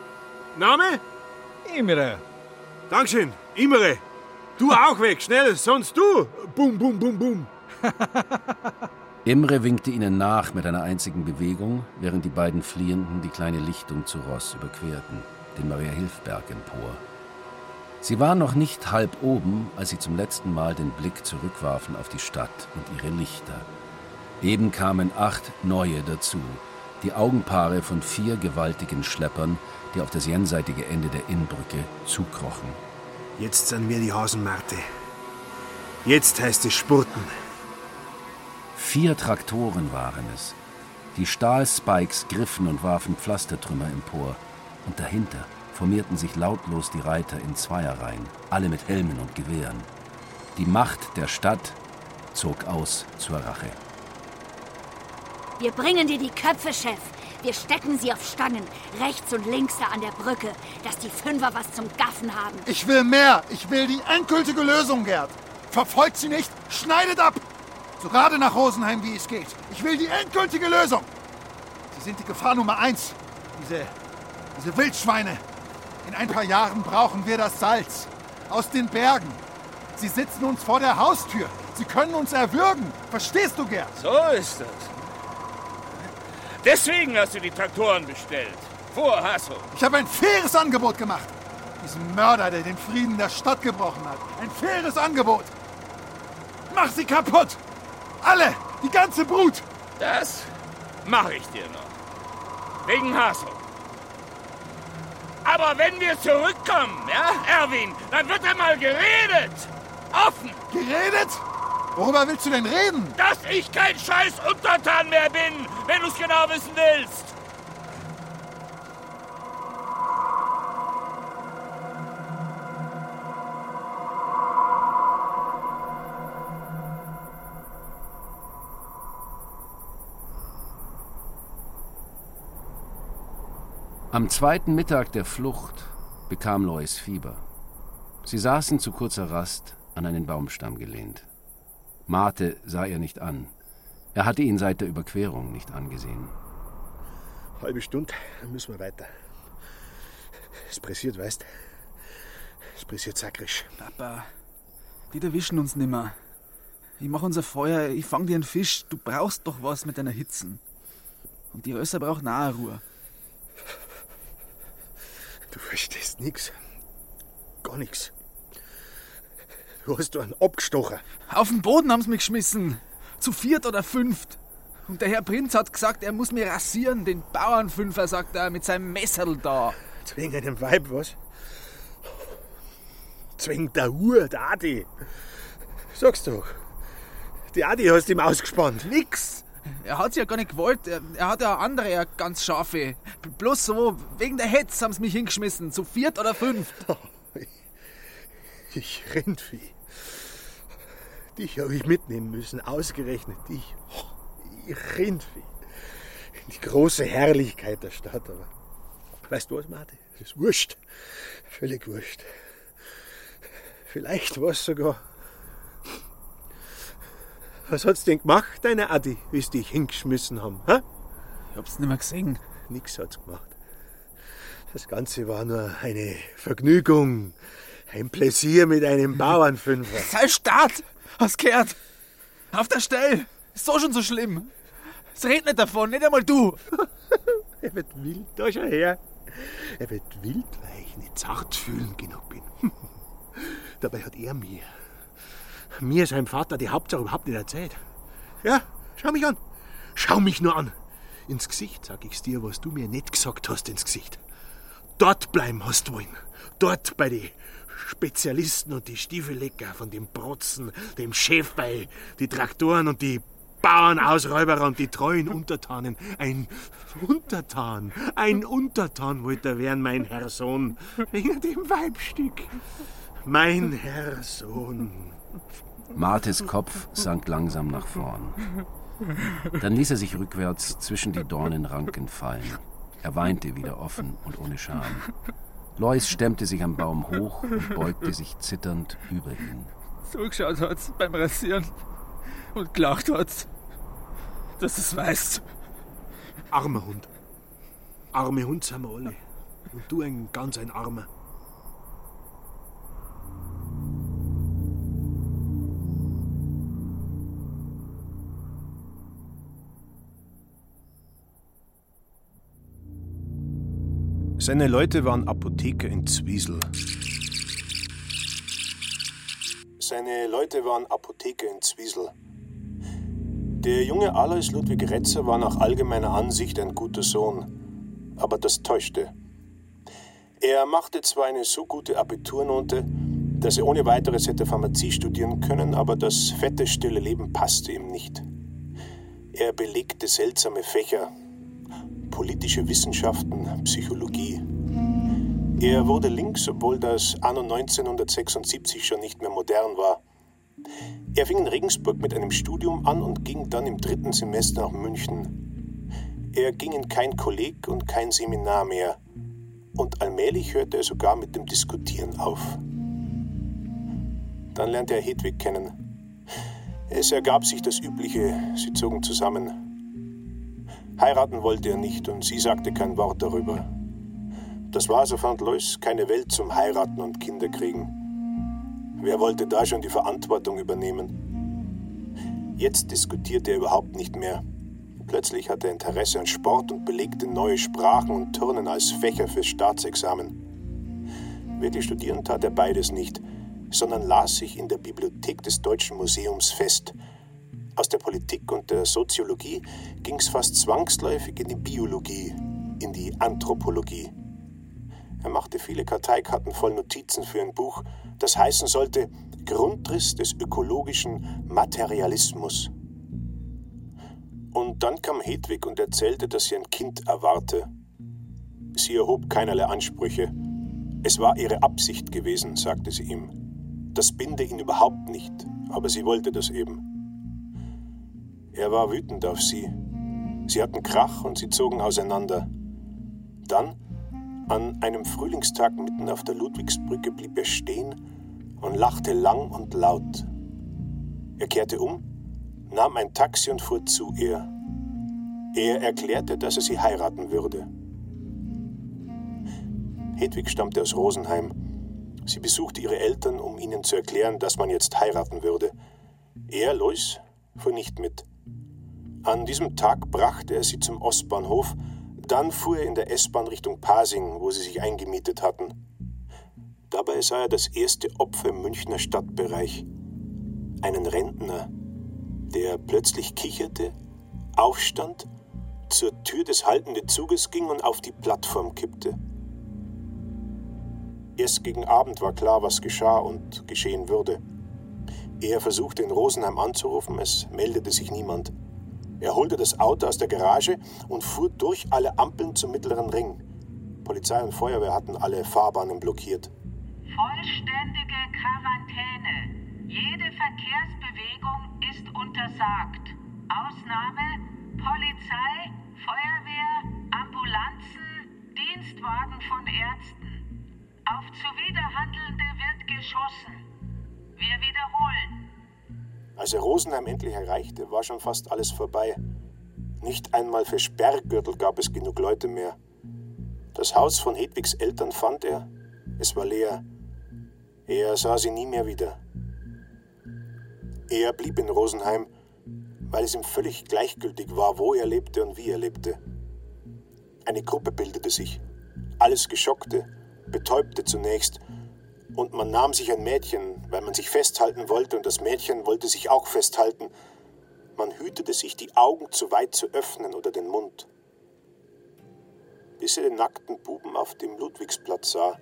H: Name?
O: Imre.
H: Dankeschön, Imre. Du auch weg, schnell, sonst du. Bum, bum, bum, bum.
C: Imre winkte ihnen nach mit einer einzigen Bewegung, während die beiden Fliehenden die kleine Lichtung zu Ross überquerten, den Maria Hilfberg empor. Sie war noch nicht halb oben, als sie zum letzten Mal den Blick zurückwarfen auf die Stadt und ihre Lichter. Eben kamen acht neue dazu, die Augenpaare von vier gewaltigen Schleppern, die auf das jenseitige Ende der Innbrücke zukrochen.
H: Jetzt sind wir die Hasenmarte. Jetzt heißt es Spurten.
C: Vier Traktoren waren es. Die Stahlspikes griffen und warfen Pflastertrümmer empor. Und dahinter formierten sich lautlos die Reiter in Zweierreihen, alle mit Helmen und Gewehren. Die Macht der Stadt zog aus zur Rache.
J: Wir bringen dir die Köpfe, Chef. Wir stecken sie auf Stangen, rechts und links da an der Brücke, dass die Fünfer was zum Gaffen haben.
G: Ich will mehr. Ich will die endgültige Lösung, Gerd. Verfolgt sie nicht, schneidet ab. So gerade nach Rosenheim, wie es geht. Ich will die endgültige Lösung. Sie sind die Gefahr Nummer eins. Diese, diese Wildschweine. In ein paar Jahren brauchen wir das Salz. Aus den Bergen. Sie sitzen uns vor der Haustür. Sie können uns erwürgen. Verstehst du, Gerd?
D: So ist das. Deswegen hast du die Traktoren bestellt. Vor Hasso.
G: Ich habe ein faires Angebot gemacht. Diesem Mörder, der den Frieden der Stadt gebrochen hat. Ein faires Angebot. Mach sie kaputt! Alle! Die ganze Brut!
D: Das mache ich dir noch. Wegen Hasso. Aber wenn wir zurückkommen, ja, Erwin, dann wird einmal geredet. Offen.
G: Geredet? Worüber willst du denn reden?
D: Dass ich kein scheiß Untertan mehr bin, wenn du es genau wissen willst.
C: Am zweiten Mittag der Flucht bekam Lois Fieber. Sie saßen zu kurzer Rast an einen Baumstamm gelehnt. Marte sah ihr nicht an. Er hatte ihn seit der Überquerung nicht angesehen.
H: Halbe Stunde, dann müssen wir weiter. Es pressiert, weißt Es pressiert sakrisch.
K: Papa, die erwischen uns nimmer. Ich mach unser Feuer, ich fang dir einen Fisch. Du brauchst doch was mit deiner Hitzen. Und die Rösser brauchen auch eine Ruhe.
H: Du verstehst nix. Gar nix. Du hast einen abgestochen.
K: Auf den Boden haben sie mich geschmissen. Zu viert oder fünft. Und der Herr Prinz hat gesagt, er muss mir rasieren, den Bauernfünfer, sagt er, mit seinem Messerl da.
H: Zwing einem Weib, was? Zwing der Uhr, der Adi. Sag's doch. Die Adi hast ihm ausgespannt.
K: Nix. Er hat's ja gar nicht gewollt. Er, er hat ja andere, ja ganz scharfe. Bloß so, wegen der Hetz haben sie mich hingeschmissen. Zu viert oder fünft.
H: Ich Rindvieh. Dich habe ich mitnehmen müssen, ausgerechnet dich. Ich Rindvieh. Die große Herrlichkeit der Stadt, aber. Weißt du was, Martin? Das ist wurscht. Völlig wurscht. Vielleicht war es sogar. Was hat's denn gemacht, deine Adi, wie sie dich hingeschmissen haben? Hä?
K: Ich hab's nicht mehr gesehen.
H: Nix hat's gemacht. Das Ganze war nur eine Vergnügung. Ein Pläsier mit einem Bauernfünfer.
K: Sei Staat! Hast gehört? Auf der Stelle! Ist so schon so schlimm. Es redet nicht davon, nicht einmal du.
H: Er wird wild, da schau her. Er wird wild, weil ich nicht zartfühlend genug bin. Dabei hat er mir, mir, seinem Vater, die Hauptsache überhaupt nicht erzählt. Ja, schau mich an. Schau mich nur an. Ins Gesicht sag ich's dir, was du mir nicht gesagt hast, ins Gesicht. Dort bleiben hast du wollen. Dort bei den Spezialisten und die Stiefellecker von dem Protzen, dem Chefbei, die Traktoren und die Bauernausräuberer und die treuen Untertanen. Ein Untertan, ein Untertan wollte er werden, mein Herr Sohn, wegen dem Weibstück. Mein Herr Sohn.
C: Martes Kopf sank langsam nach vorn. Dann ließ er sich rückwärts zwischen die Dornenranken fallen. Er weinte wieder offen und ohne Scham. Lois stemmte sich am Baum hoch und beugte sich zitternd über ihn.
K: So geschaut hat's beim Rasieren. Und gelacht hat's. Dass es weißt.
H: Armer Hund. Arme Hund sind wir alle. Und du ein ganz ein Armer.
P: Seine Leute waren Apotheker in Zwiesel.
Q: Seine Leute waren Apotheker in Zwiesel. Der junge Alois Ludwig Retzer war nach allgemeiner Ansicht ein guter Sohn, aber das täuschte. Er machte zwar eine so gute Abiturnote, dass er ohne weiteres hätte Pharmazie studieren können, aber das fette, stille Leben passte ihm nicht. Er belegte seltsame Fächer, politische Wissenschaften, Psychologie. Er wurde links, obwohl das anno 1976 schon nicht mehr modern war. Er fing in Regensburg mit einem Studium an und ging dann im dritten Semester nach München. Er ging in kein Kolleg und kein Seminar mehr und allmählich hörte er sogar mit dem Diskutieren auf. Dann lernte er Hedwig kennen. Es ergab sich das Übliche, sie zogen zusammen. Heiraten wollte er nicht und sie sagte kein Wort darüber. Das war, so fand Lois, keine Welt zum Heiraten und Kinderkriegen. Wer wollte da schon die Verantwortung übernehmen? Jetzt diskutierte er überhaupt nicht mehr. Plötzlich hatte er Interesse an Sport und belegte neue Sprachen und Turnen als Fächer fürs Staatsexamen. Wirklich studieren tat er beides nicht, sondern las sich in der Bibliothek des Deutschen Museums fest. Aus der Politik und der Soziologie ging es fast zwangsläufig in die Biologie, in die Anthropologie. Er machte viele Karteikarten voll Notizen für ein Buch, das heißen sollte Grundriss des ökologischen Materialismus. Und dann kam Hedwig und erzählte, dass sie ein Kind erwarte. Sie erhob keinerlei Ansprüche. Es war ihre Absicht gewesen, sagte sie ihm. Das binde ihn überhaupt nicht, aber sie wollte das eben. Er war wütend auf sie. Sie hatten Krach und sie zogen auseinander. Dann, an einem Frühlingstag mitten auf der Ludwigsbrücke, blieb er stehen und lachte lang und laut. Er kehrte um nahm ein Taxi und fuhr zu ihr. Er erklärte, dass er sie heiraten würde. Hedwig stammte aus Rosenheim. Sie besuchte ihre Eltern, um ihnen zu erklären, dass man jetzt heiraten würde. Er, Lois, fuhr nicht mit. An diesem Tag brachte er sie zum Ostbahnhof, dann fuhr er in der S-Bahn Richtung Pasing, wo sie sich eingemietet hatten. Dabei sah er das erste Opfer im Münchner Stadtbereich. Einen Rentner, der plötzlich kicherte, aufstand, zur Tür des haltenden Zuges ging und auf die Plattform kippte. Erst gegen Abend war klar, was geschah und geschehen würde. Er versuchte in Rosenheim anzurufen, es meldete sich niemand. Er holte das Auto aus der Garage und fuhr durch alle Ampeln zum mittleren Ring. Polizei und Feuerwehr hatten alle Fahrbahnen blockiert.
P: Vollständige Quarantäne. Jede Verkehrsbewegung ist untersagt. Ausnahme Polizei, Feuerwehr, Ambulanzen, Dienstwagen von Ärzten. Auf Zuwiderhandelnde wird geschossen. Wir wiederholen.
Q: Als er Rosenheim endlich erreichte, war schon fast alles vorbei. Nicht einmal für Sperrgürtel gab es genug Leute mehr. Das Haus von Hedwigs Eltern fand er. Es war leer. Er sah sie nie mehr wieder. Er blieb in Rosenheim, weil es ihm völlig gleichgültig war, wo er lebte und wie er lebte. Eine Gruppe bildete sich. Alles geschockte, betäubte zunächst, und man nahm sich ein Mädchen, weil man sich festhalten wollte, und das Mädchen wollte sich auch festhalten. Man hütete sich, die Augen zu weit zu öffnen oder den Mund. Bis er den nackten Buben auf dem Ludwigsplatz sah.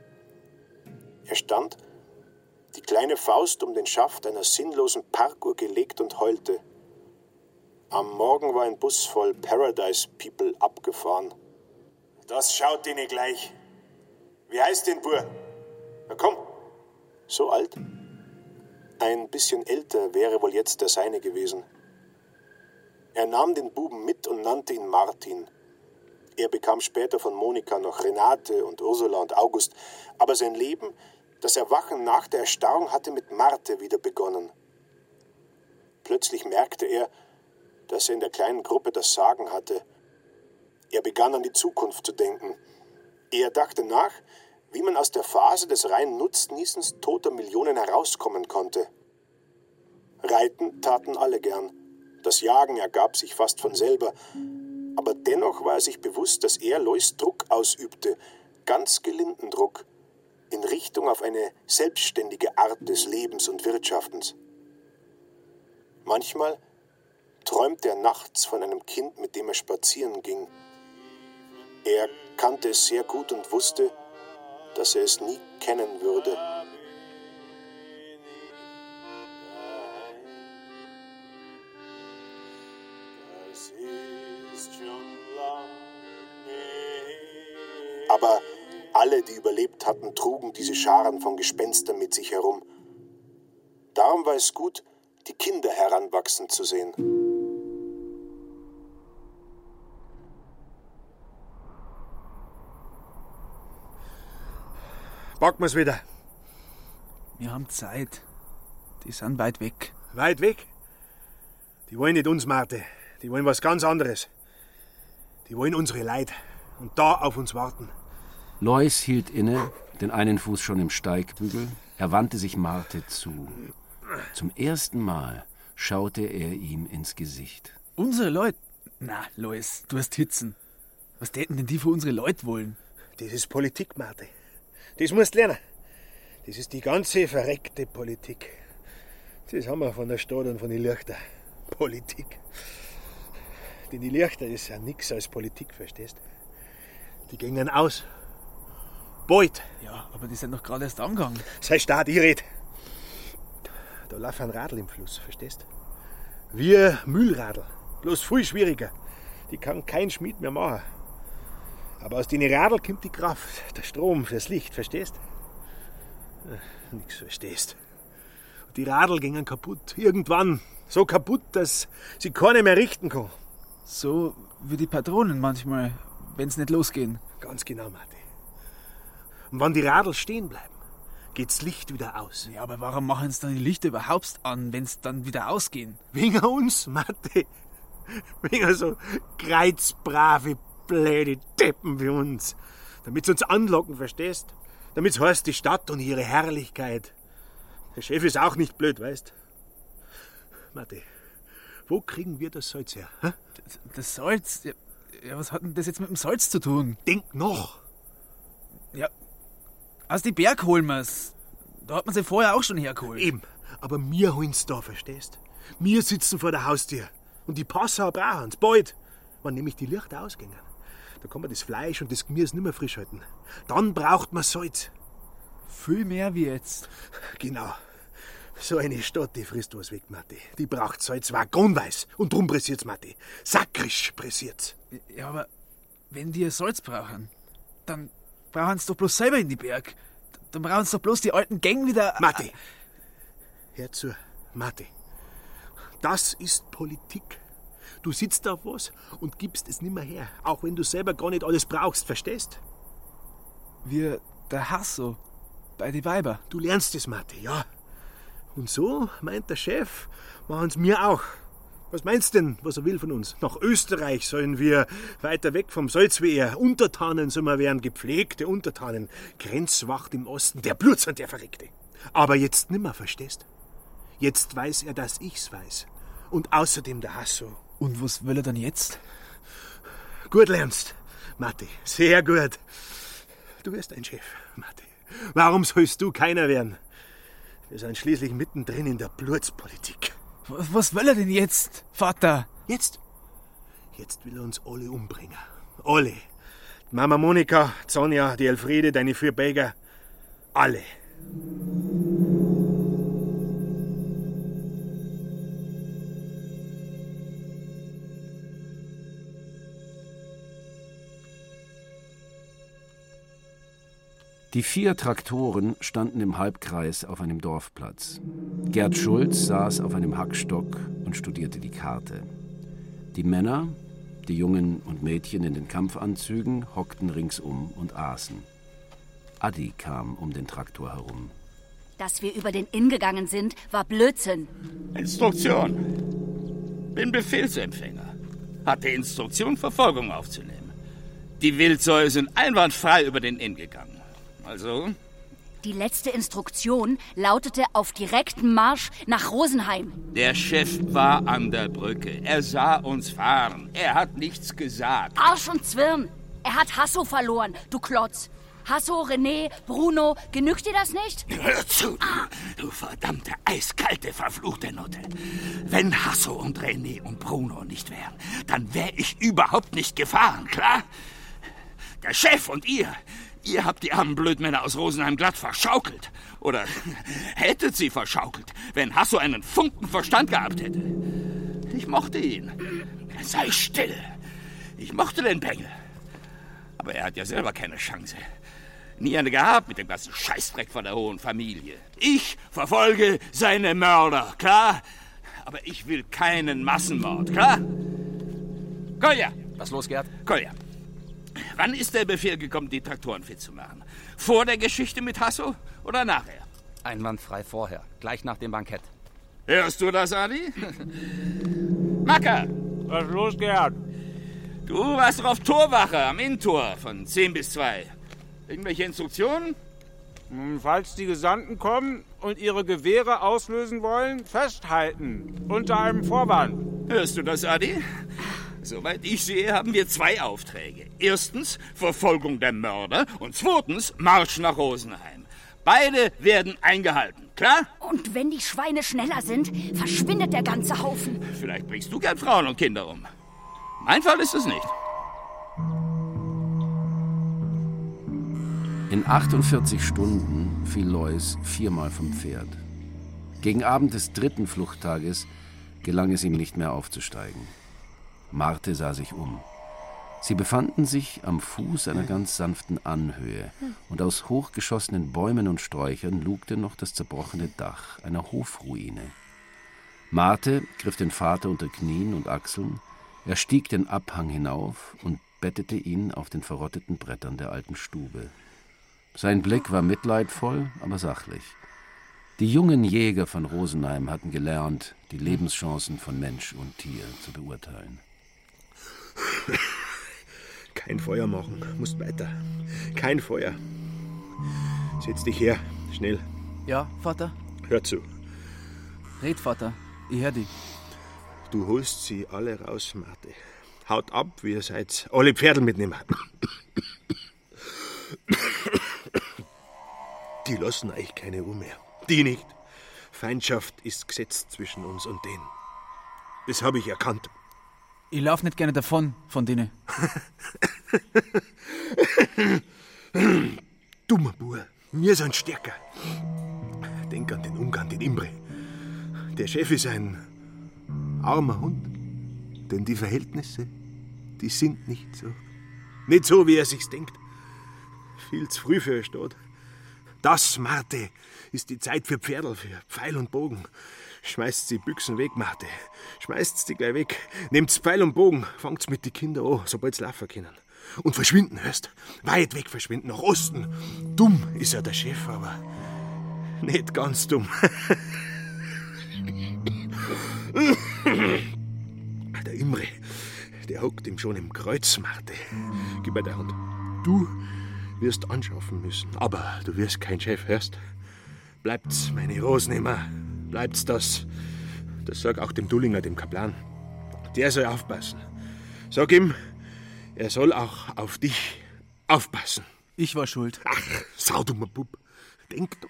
Q: Er stand die kleine Faust um den Schaft einer sinnlosen Parkuhr gelegt und heulte. Am Morgen war ein Bus voll Paradise People abgefahren. Das schaut ihnen gleich. Wie heißt den Bur? Na komm. So alt? Ein bisschen älter wäre wohl jetzt der seine gewesen. Er nahm den Buben mit und nannte ihn Martin. Er bekam später von Monika noch Renate und Ursula und August, aber sein Leben das Erwachen nach der Erstarrung hatte mit Marte wieder begonnen. Plötzlich merkte er, dass er in der kleinen Gruppe das Sagen hatte. Er begann an die Zukunft zu denken. Er dachte nach, wie man aus der Phase des reinen Nutznießens toter Millionen herauskommen konnte. Reiten taten alle gern. Das Jagen ergab sich fast von selber. Aber dennoch war er sich bewusst, dass er Lois Druck ausübte, ganz gelinden Druck, in Richtung auf eine selbstständige Art des Lebens und Wirtschaftens. Manchmal träumte er nachts von einem Kind, mit dem er spazieren ging. Er kannte es sehr gut und wusste, dass er es nie kennen würde. Aber alle, die überlebt hatten, trugen diese Scharen von Gespenstern mit sich herum. Darum war es gut, die Kinder heranwachsen zu sehen.
H: Packen wir's wieder.
K: Wir haben Zeit. Die sind weit weg.
H: Weit weg? Die wollen nicht uns, Marte. Die wollen was ganz anderes. Die wollen unsere Leid. Und da auf uns warten.
C: Lois hielt inne, den einen Fuß schon im Steigbügel. Er wandte sich Marte zu. Zum ersten Mal schaute er ihm ins Gesicht.
K: Unsere Leute? Na, Lois, du hast Hitzen. Was täten denn die für unsere Leute wollen?
H: Das ist Politik, Marte. Das musst du lernen. Das ist die ganze verreckte Politik. Das haben wir von der Stadt und von den Lichter. Politik. Denn die Lichter ist ja nichts als Politik, verstehst? Die gingen aus. Bald.
K: Ja, aber die sind doch gerade erst angegangen.
H: Sei stark, ich red. Da läuft ein Radl im Fluss, verstehst? Wie ein Mühlradl. Bloß viel schwieriger. Die kann kein Schmied mehr machen. Aber aus den Radl kommt die Kraft, der Strom fürs Licht, verstehst? Äh, nix verstehst. Und die Radl gingen kaputt. Irgendwann. So kaputt, dass sie keine mehr richten kann.
K: So wie die Patronen manchmal, wenn's nicht losgehen.
H: Ganz genau, Martin. Und wenn die Radl stehen bleiben, geht's Licht wieder aus.
K: Ja, aber warum machen sie dann die Lichter überhaupt an, wenn's dann wieder ausgehen?
H: Wegen uns, Mathe. Wegen so kreuzbrave, blöde Deppen wie uns. Damit sie uns anlocken, verstehst? Damit's heißt die Stadt und ihre Herrlichkeit. Der Chef ist auch nicht blöd, weißt? Mathe, wo kriegen wir das Salz her? Hä?
K: Das, das Salz? Ja, ja, was hat denn das jetzt mit dem Salz zu tun?
H: Denk noch!
K: Ja, aus die Berg holen wir's. Da hat man sie vorher auch schon hergeholt.
H: Eben, aber wir holen's da, verstehst? Wir sitzen vor der Haustür. Und die Passau brauchen's, bald. Wenn nämlich die Lichter ausgehen. Da kann man das Fleisch und das Gemüse nicht mehr frisch halten. Dann braucht man Salz.
K: Viel mehr wie jetzt.
H: Genau. So eine Stadt, die frisst was weg, Matti. Die braucht Salz wagonweis. Und drum pressiert's, Matti. Sakrisch pressiert's.
K: Ja, aber wenn die Salz brauchen, dann brauchen sie doch bloß selber in die Berg. Dann brauchen sie doch bloß die alten Gänge wieder.
H: Matti, hör zu, Matti. Das ist Politik. Du sitzt auf was und gibst es nimmer her, auch wenn du selber gar nicht alles brauchst, verstehst?
K: Wie der Hasso bei die Weiber.
H: Du lernst es, Matti, ja. Und so, meint der Chef, machen's mir auch. Was meinst denn, was er will von uns? Nach Österreich sollen wir weiter weg vom Salz wie er. Untertanen sollen wir werden, gepflegte Untertanen. Grenzwacht im Osten, der Blutzern, der Verreckte. Aber jetzt nimmer, verstehst? Jetzt weiß er, dass ich's weiß. Und außerdem der Hasso.
K: Und was will er dann jetzt?
H: Gut lernst, Matti. Sehr gut. Du wirst ein Chef, Matti. Warum sollst du keiner werden? Wir sind schließlich mittendrin in der Blutspolitik.
K: Was, was will er denn jetzt, Vater?
H: Jetzt? Jetzt will er uns alle umbringen. Alle. Mama Monika, Sonja, die Elfriede, deine vier Bäger. Alle.
C: Die vier Traktoren standen im Halbkreis auf einem Dorfplatz. Gerd Schulz saß auf einem Hackstock und studierte die Karte. Die Männer, die Jungen und Mädchen in den Kampfanzügen, hockten ringsum und aßen. Adi kam um den Traktor herum.
J: Dass wir über den Inn gegangen sind, war Blödsinn.
D: Instruktion. Bin Befehlsempfänger. Hatte Instruktion, Verfolgung aufzunehmen. Die Wildsäue sind einwandfrei über den Inn gegangen. Also?
J: Die letzte Instruktion lautete auf direkten Marsch nach Rosenheim.
D: Der Chef war an der Brücke. Er sah uns fahren. Er hat nichts gesagt.
J: Arsch und Zwirn. Er hat Hasso verloren, du Klotz. Hasso, René, Bruno, genügt dir das nicht?
D: Hör zu, du, du verdammte, eiskalte, verfluchte Nutte. Wenn Hasso und René und Bruno nicht wären, dann wäre ich überhaupt nicht gefahren, klar? Der Chef und ihr, ihr habt die armen Blödmänner aus Rosenheim glatt verschaukelt. Oder hättet sie verschaukelt, wenn Hasso einen Funken Verstand gehabt hätte. Ich mochte ihn. Sei still. Ich mochte den Bengel. Aber er hat ja selber keine Chance. Nie eine gehabt mit dem ganzen Scheißdreck von der hohen Familie. Ich verfolge seine Mörder, klar? Aber ich will keinen Massenmord, klar? Kolja!
E: Was los, Gerd?
D: Kolja, wann ist der Befehl gekommen, die Traktoren fit zu machen? Vor der Geschichte mit Hasso oder nachher?
E: Einwandfrei vorher, gleich nach dem Bankett.
D: Hörst du das, Adi? Macker!
O: Was ist los, Gerd?
D: Du warst doch auf Torwache am Innentor von 10 bis 2. Irgendwelche Instruktionen?
O: Falls die Gesandten kommen und ihre Gewehre auslösen wollen, festhalten. Unter einem Vorwand.
D: Hörst du das, Adi? Soweit ich sehe, haben wir zwei Aufträge. Erstens Verfolgung der Mörder und zweitens Marsch nach Rosenheim. Beide werden eingehalten, klar?
J: Und wenn die Schweine schneller sind, verschwindet der ganze Haufen.
D: Vielleicht bringst du gern Frauen und Kinder um. Mein Fall ist es nicht.
C: In 48 Stunden fiel Lois viermal vom Pferd. Gegen Abend des dritten Fluchttages gelang es ihm nicht mehr aufzusteigen. Marte sah sich um. Sie befanden sich am Fuß einer ganz sanften Anhöhe, und aus hochgeschossenen Bäumen und Sträuchern lugte noch das zerbrochene Dach einer Hofruine. Marte griff den Vater unter Knien und Achseln, er stieg den Abhang hinauf und bettete ihn auf den verrotteten Brettern der alten Stube. Sein Blick war mitleidvoll, aber sachlich. Die jungen Jäger von Rosenheim hatten gelernt, die Lebenschancen von Mensch und Tier zu beurteilen.
H: Kein Feuer machen, musst weiter. Kein Feuer. Setz dich her, schnell.
K: Ja, Vater?
H: Hör zu.
K: Red, Vater. Ich hör dich.
H: Du holst sie alle raus, Marte. Haut ab, wie ihr seid. Alle Pferdel mitnehmen. Die lassen euch keine Ruhe mehr. Die nicht. Feindschaft ist gesetzt zwischen uns und denen. Das habe ich erkannt.
K: Ich lauf nicht gerne davon, von denen.
H: Dummer Bur. Wir sind stärker. Denk an den Umgang, den Imbre. Der Chef ist ein armer Hund. Denn die Verhältnisse, die sind nicht so. Nicht so, wie er sich's denkt. Viel zu früh für eine Stadt. Das, Marte, ist die Zeit für Pferdl, für Pfeil und Bogen. Schmeißt die Büchsen weg, Marte. Schmeißt die gleich weg. Nehmt's Pfeil und Bogen, fangt's mit die Kinder an, sobald sie laufen können. Und verschwinden, hörst? Weit weg verschwinden, nach Osten. Dumm ist er der Chef, aber nicht ganz dumm. Der Imre, der hockt ihm schon im Kreuz, Marte. Gib mir die Hand. Du wirst anschaffen müssen, aber du wirst kein Chef, hörst? Bleibt's meine Rosen immer, bleibt's das. Das sag auch dem Dullinger, dem Kaplan. Der soll aufpassen. Sag ihm, er soll auch auf dich aufpassen.
K: Ich war schuld.
H: Ach, saudummer Bub. Denk doch,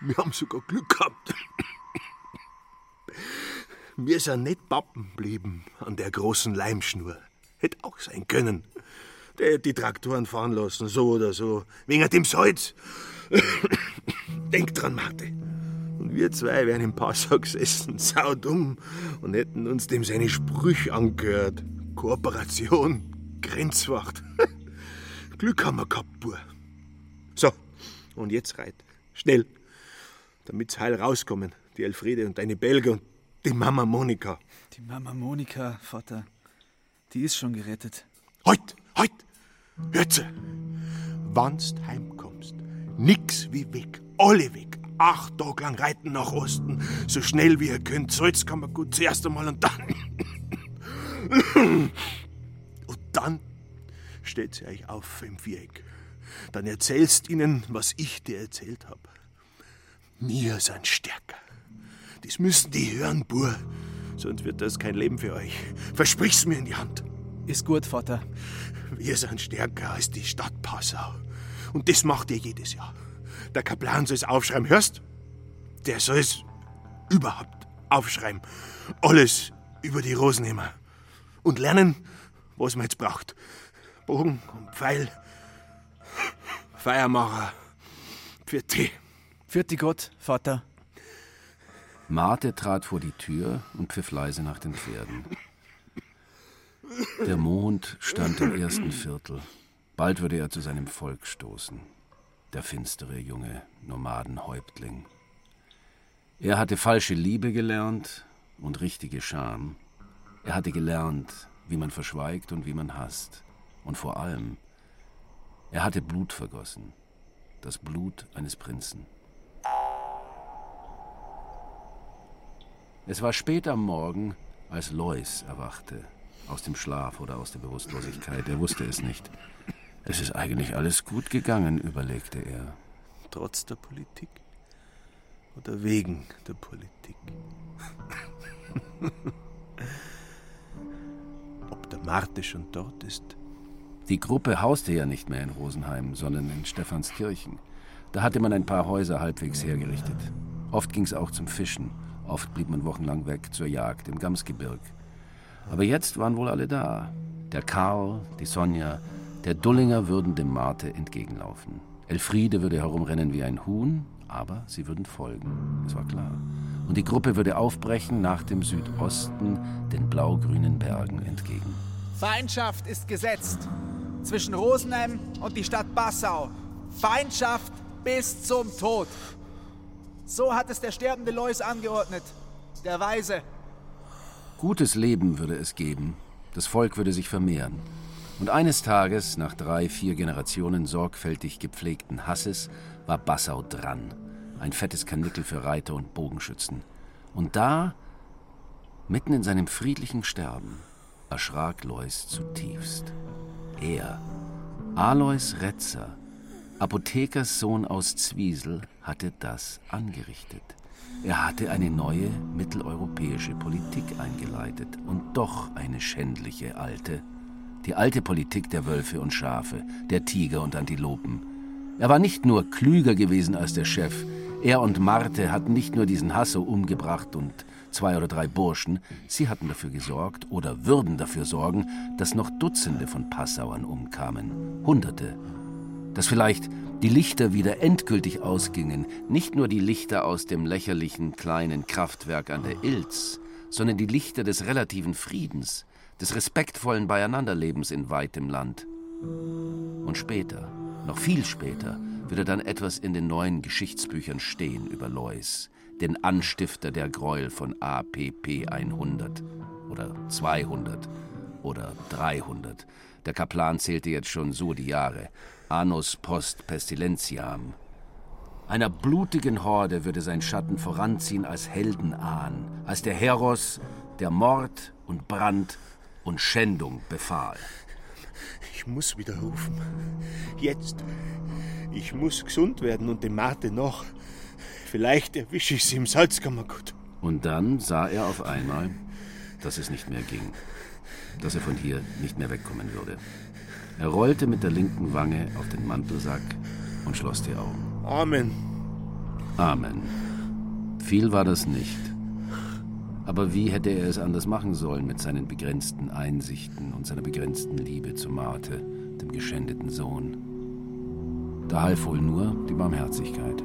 H: wir haben sogar Glück gehabt. Wir sind nicht Pappen blieben an der großen Leimschnur. Hätte auch sein können. Der hätte die Traktoren fahren lassen, so oder so. Wegen dem Salz. Denk dran, Marte. Wir zwei wären im Passau gesessen, saudumm, und hätten uns dem seine Sprüche angehört. Kooperation, Grenzwacht. Glück haben wir gehabt, Bur. So, und jetzt reit. Schnell. Damit's heil rauskommen. Die Elfriede und deine Belge und die Mama Monika.
K: Die Mama Monika, Vater, die ist schon gerettet.
H: Heut, heut, hört's. Wannst heimkommst, nix wie weg, alle weg. Acht Tage lang reiten nach Osten, so schnell wie ihr könnt. Salzkammergut zuerst einmal und dann. und dann stellt sie euch auf im Viereck. Dann erzählst ihnen, was ich dir erzählt hab. Wir sind stärker. Das müssen die hören, Bur. Sonst wird das kein Leben für euch. Versprich's mir in die Hand.
K: Ist gut, Vater.
H: Wir sind stärker als die Stadt Passau. Und das macht er jedes Jahr. Der Kaplan soll es aufschreiben, hörst? Der soll es überhaupt aufschreiben. Alles über die Rosenheimer. Und lernen, was man jetzt braucht. Bogen und Pfeil, Feiermacher, für Tee.
K: Vierte Gott, Vater.
C: Marte trat vor die Tür und pfiff leise nach den Pferden. Der Mond stand im ersten Viertel. Bald würde er zu seinem Volk stoßen. Der finstere junge Nomadenhäuptling. Er hatte falsche Liebe gelernt und richtige Scham. Er hatte gelernt, wie man verschweigt und wie man hasst. Und vor allem, er hatte Blut vergossen. Das Blut eines Prinzen. Es war spät am Morgen, als Lois erwachte. Aus dem Schlaf oder aus der Bewusstlosigkeit. Er wusste es nicht. Es ist eigentlich alles gut gegangen, überlegte er.
H: Trotz der Politik? Oder wegen der Politik? Ob der Marte schon dort ist?
C: Die Gruppe hauste ja nicht mehr in Rosenheim, sondern in Stephanskirchen. Da hatte man ein paar Häuser halbwegs hergerichtet. Oft ging es auch zum Fischen. Oft blieb man wochenlang weg zur Jagd im Gamsgebirg. Aber jetzt waren wohl alle da. Der Karl, die Sonja, der Dullinger würden dem Marte entgegenlaufen. Elfriede würde herumrennen wie ein Huhn, aber sie würden folgen. Das war klar. Und die Gruppe würde aufbrechen nach dem Südosten den blau-grünen Bergen entgegen.
K: Feindschaft ist gesetzt zwischen Rosenheim und die Stadt Passau. Feindschaft bis zum Tod. So hat es der sterbende Lois angeordnet, der Weise.
C: Gutes Leben würde es geben, das Volk würde sich vermehren. Und eines Tages, nach drei, vier Generationen sorgfältig gepflegten Hasses, war Bassau dran. Ein fettes Kanickel für Reiter und Bogenschützen. Und da, mitten in seinem friedlichen Sterben, erschrak Lois zutiefst. Er, Alois Retzer, Apothekerssohn aus Zwiesel, hatte das angerichtet. Er hatte eine neue mitteleuropäische Politik eingeleitet und doch eine schändliche alte. Die alte Politik der Wölfe und Schafe, der Tiger und Antilopen. Er war nicht nur klüger gewesen als der Chef, er und Marte hatten nicht nur diesen Hasso umgebracht und zwei oder drei Burschen, sie hatten dafür gesorgt oder würden dafür sorgen, dass noch Dutzende von Passauern umkamen, Hunderte. Dass vielleicht die Lichter wieder endgültig ausgingen, nicht nur die Lichter aus dem lächerlichen kleinen Kraftwerk an der Ilz, sondern die Lichter des relativen Friedens, des respektvollen Beieinanderlebens in weitem Land. Und später, noch viel später, würde dann etwas in den neuen Geschichtsbüchern stehen über Lois, den Anstifter der Gräuel von APP 100 oder 200 oder 300. Der Kaplan zählte jetzt schon so die Jahre. Anus post pestilentiam. Einer blutigen Horde würde sein Schatten voranziehen als Heldenahn, als der Heros, der Mord und Brand und Schändung befahl.
H: Ich muss wieder rufen. Jetzt. Ich muss gesund werden und dem Marte noch. Vielleicht erwische ich sie im Salzkammergut.
C: Und dann sah er auf einmal, dass es nicht mehr ging. Dass er von hier nicht mehr wegkommen würde. Er rollte mit der linken Wange auf den Mantelsack und schloss die Augen.
H: Amen.
C: Amen. Viel war das nicht. Aber wie hätte er es anders machen sollen mit seinen begrenzten Einsichten und seiner begrenzten Liebe zu Marte, dem geschändeten Sohn? Da half wohl nur die Barmherzigkeit.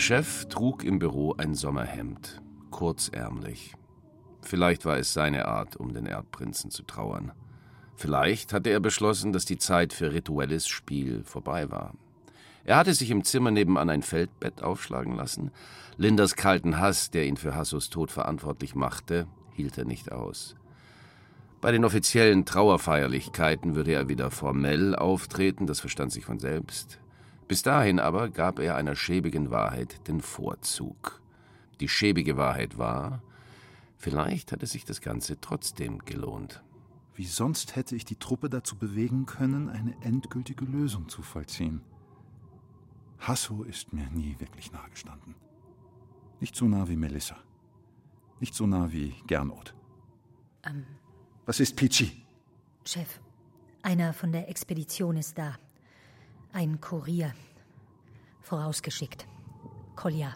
C: Der Chef trug im Büro ein Sommerhemd, kurzärmlich. Vielleicht war es seine Art, um den Erdprinzen zu trauern. Vielleicht hatte er beschlossen, dass die Zeit für rituelles Spiel vorbei war. Er hatte sich im Zimmer nebenan ein Feldbett aufschlagen lassen. Lindas kalten Hass, der ihn für Hassos Tod verantwortlich machte, hielt er nicht aus. Bei den offiziellen Trauerfeierlichkeiten würde er wieder formell auftreten, das verstand sich von selbst. Bis dahin aber gab er einer schäbigen Wahrheit den Vorzug. Die schäbige Wahrheit war, vielleicht hatte sich das Ganze trotzdem gelohnt.
G: Wie sonst hätte ich die Truppe dazu bewegen können, eine endgültige Lösung zu vollziehen. Hasso ist mir nie wirklich nahe gestanden. Nicht so nah wie Melissa. Nicht so nah wie Gernot.
B: Ähm,
G: Was ist Pichi?
B: Chef, einer von der Expedition ist da. Ein Kurier. Vorausgeschickt. Kolja.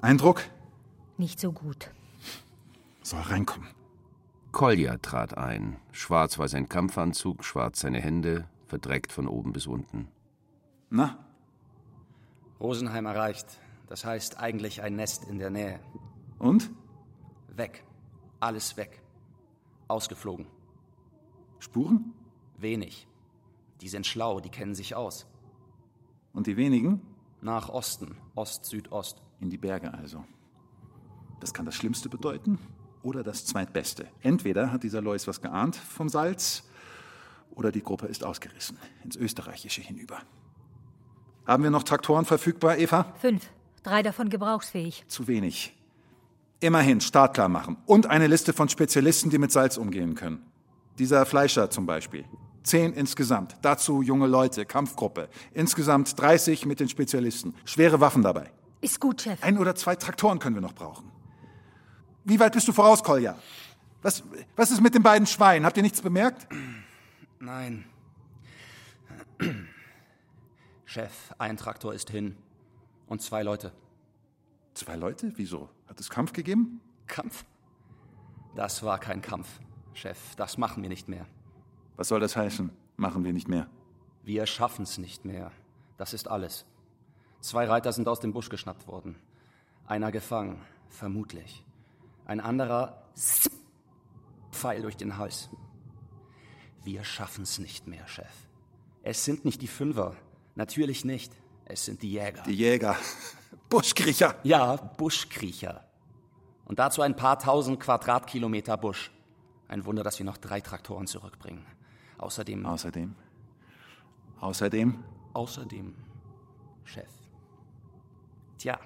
G: Eindruck?
B: Nicht so gut.
G: Soll reinkommen.
C: Kolja trat ein. Schwarz war sein Kampfanzug, schwarz seine Hände, verdreckt von oben bis unten.
G: Na?
R: Rosenheim erreicht. Das heißt eigentlich ein Nest in der Nähe.
G: Und?
R: Weg. Alles weg. Ausgeflogen.
G: Spuren?
R: Wenig. Die sind schlau, die kennen sich aus.
G: Und die wenigen?
R: Nach Osten. Ost, Südost.
G: In die Berge also. Das kann das Schlimmste bedeuten oder das Zweitbeste. Entweder hat dieser Lois was geahnt vom Salz oder die Gruppe ist ausgerissen ins Österreichische hinüber. Haben wir noch Traktoren verfügbar, Eva?
B: Fünf. Drei davon gebrauchsfähig.
G: Zu wenig. Immerhin startklar machen. Und eine Liste von Spezialisten, die mit Salz umgehen können. Dieser Fleischer zum Beispiel. Zehn insgesamt. Dazu junge Leute, Kampfgruppe. Insgesamt 30 mit den Spezialisten. Schwere Waffen dabei.
B: Ist gut, Chef.
G: Ein oder zwei Traktoren können wir noch brauchen. Wie weit bist du voraus, Kolja? Was, was ist mit den beiden Schweinen? Habt ihr nichts bemerkt?
R: Nein. Chef, ein Traktor ist hin. Und zwei Leute.
G: Zwei Leute? Wieso? Hat es Kampf gegeben?
R: Kampf? Das war kein Kampf, Chef. Das machen wir nicht mehr.
G: Was soll das heißen? Machen wir nicht mehr.
R: Wir schaffen's nicht mehr. Das ist alles. Zwei Reiter sind aus dem Busch geschnappt worden. Einer gefangen, vermutlich. Ein anderer Pfeil durch den Hals. Wir schaffen's nicht mehr, Chef. Es sind nicht die Fünfer. Natürlich nicht. Es sind die Jäger.
G: Die Jäger. Buschkriecher.
R: Ja, Buschkriecher. Und dazu ein paar tausend Quadratkilometer Busch. Ein Wunder, dass wir noch drei Traktoren zurückbringen. Außerdem.
G: Außerdem. Außerdem.
R: Außerdem. Chef. Tja,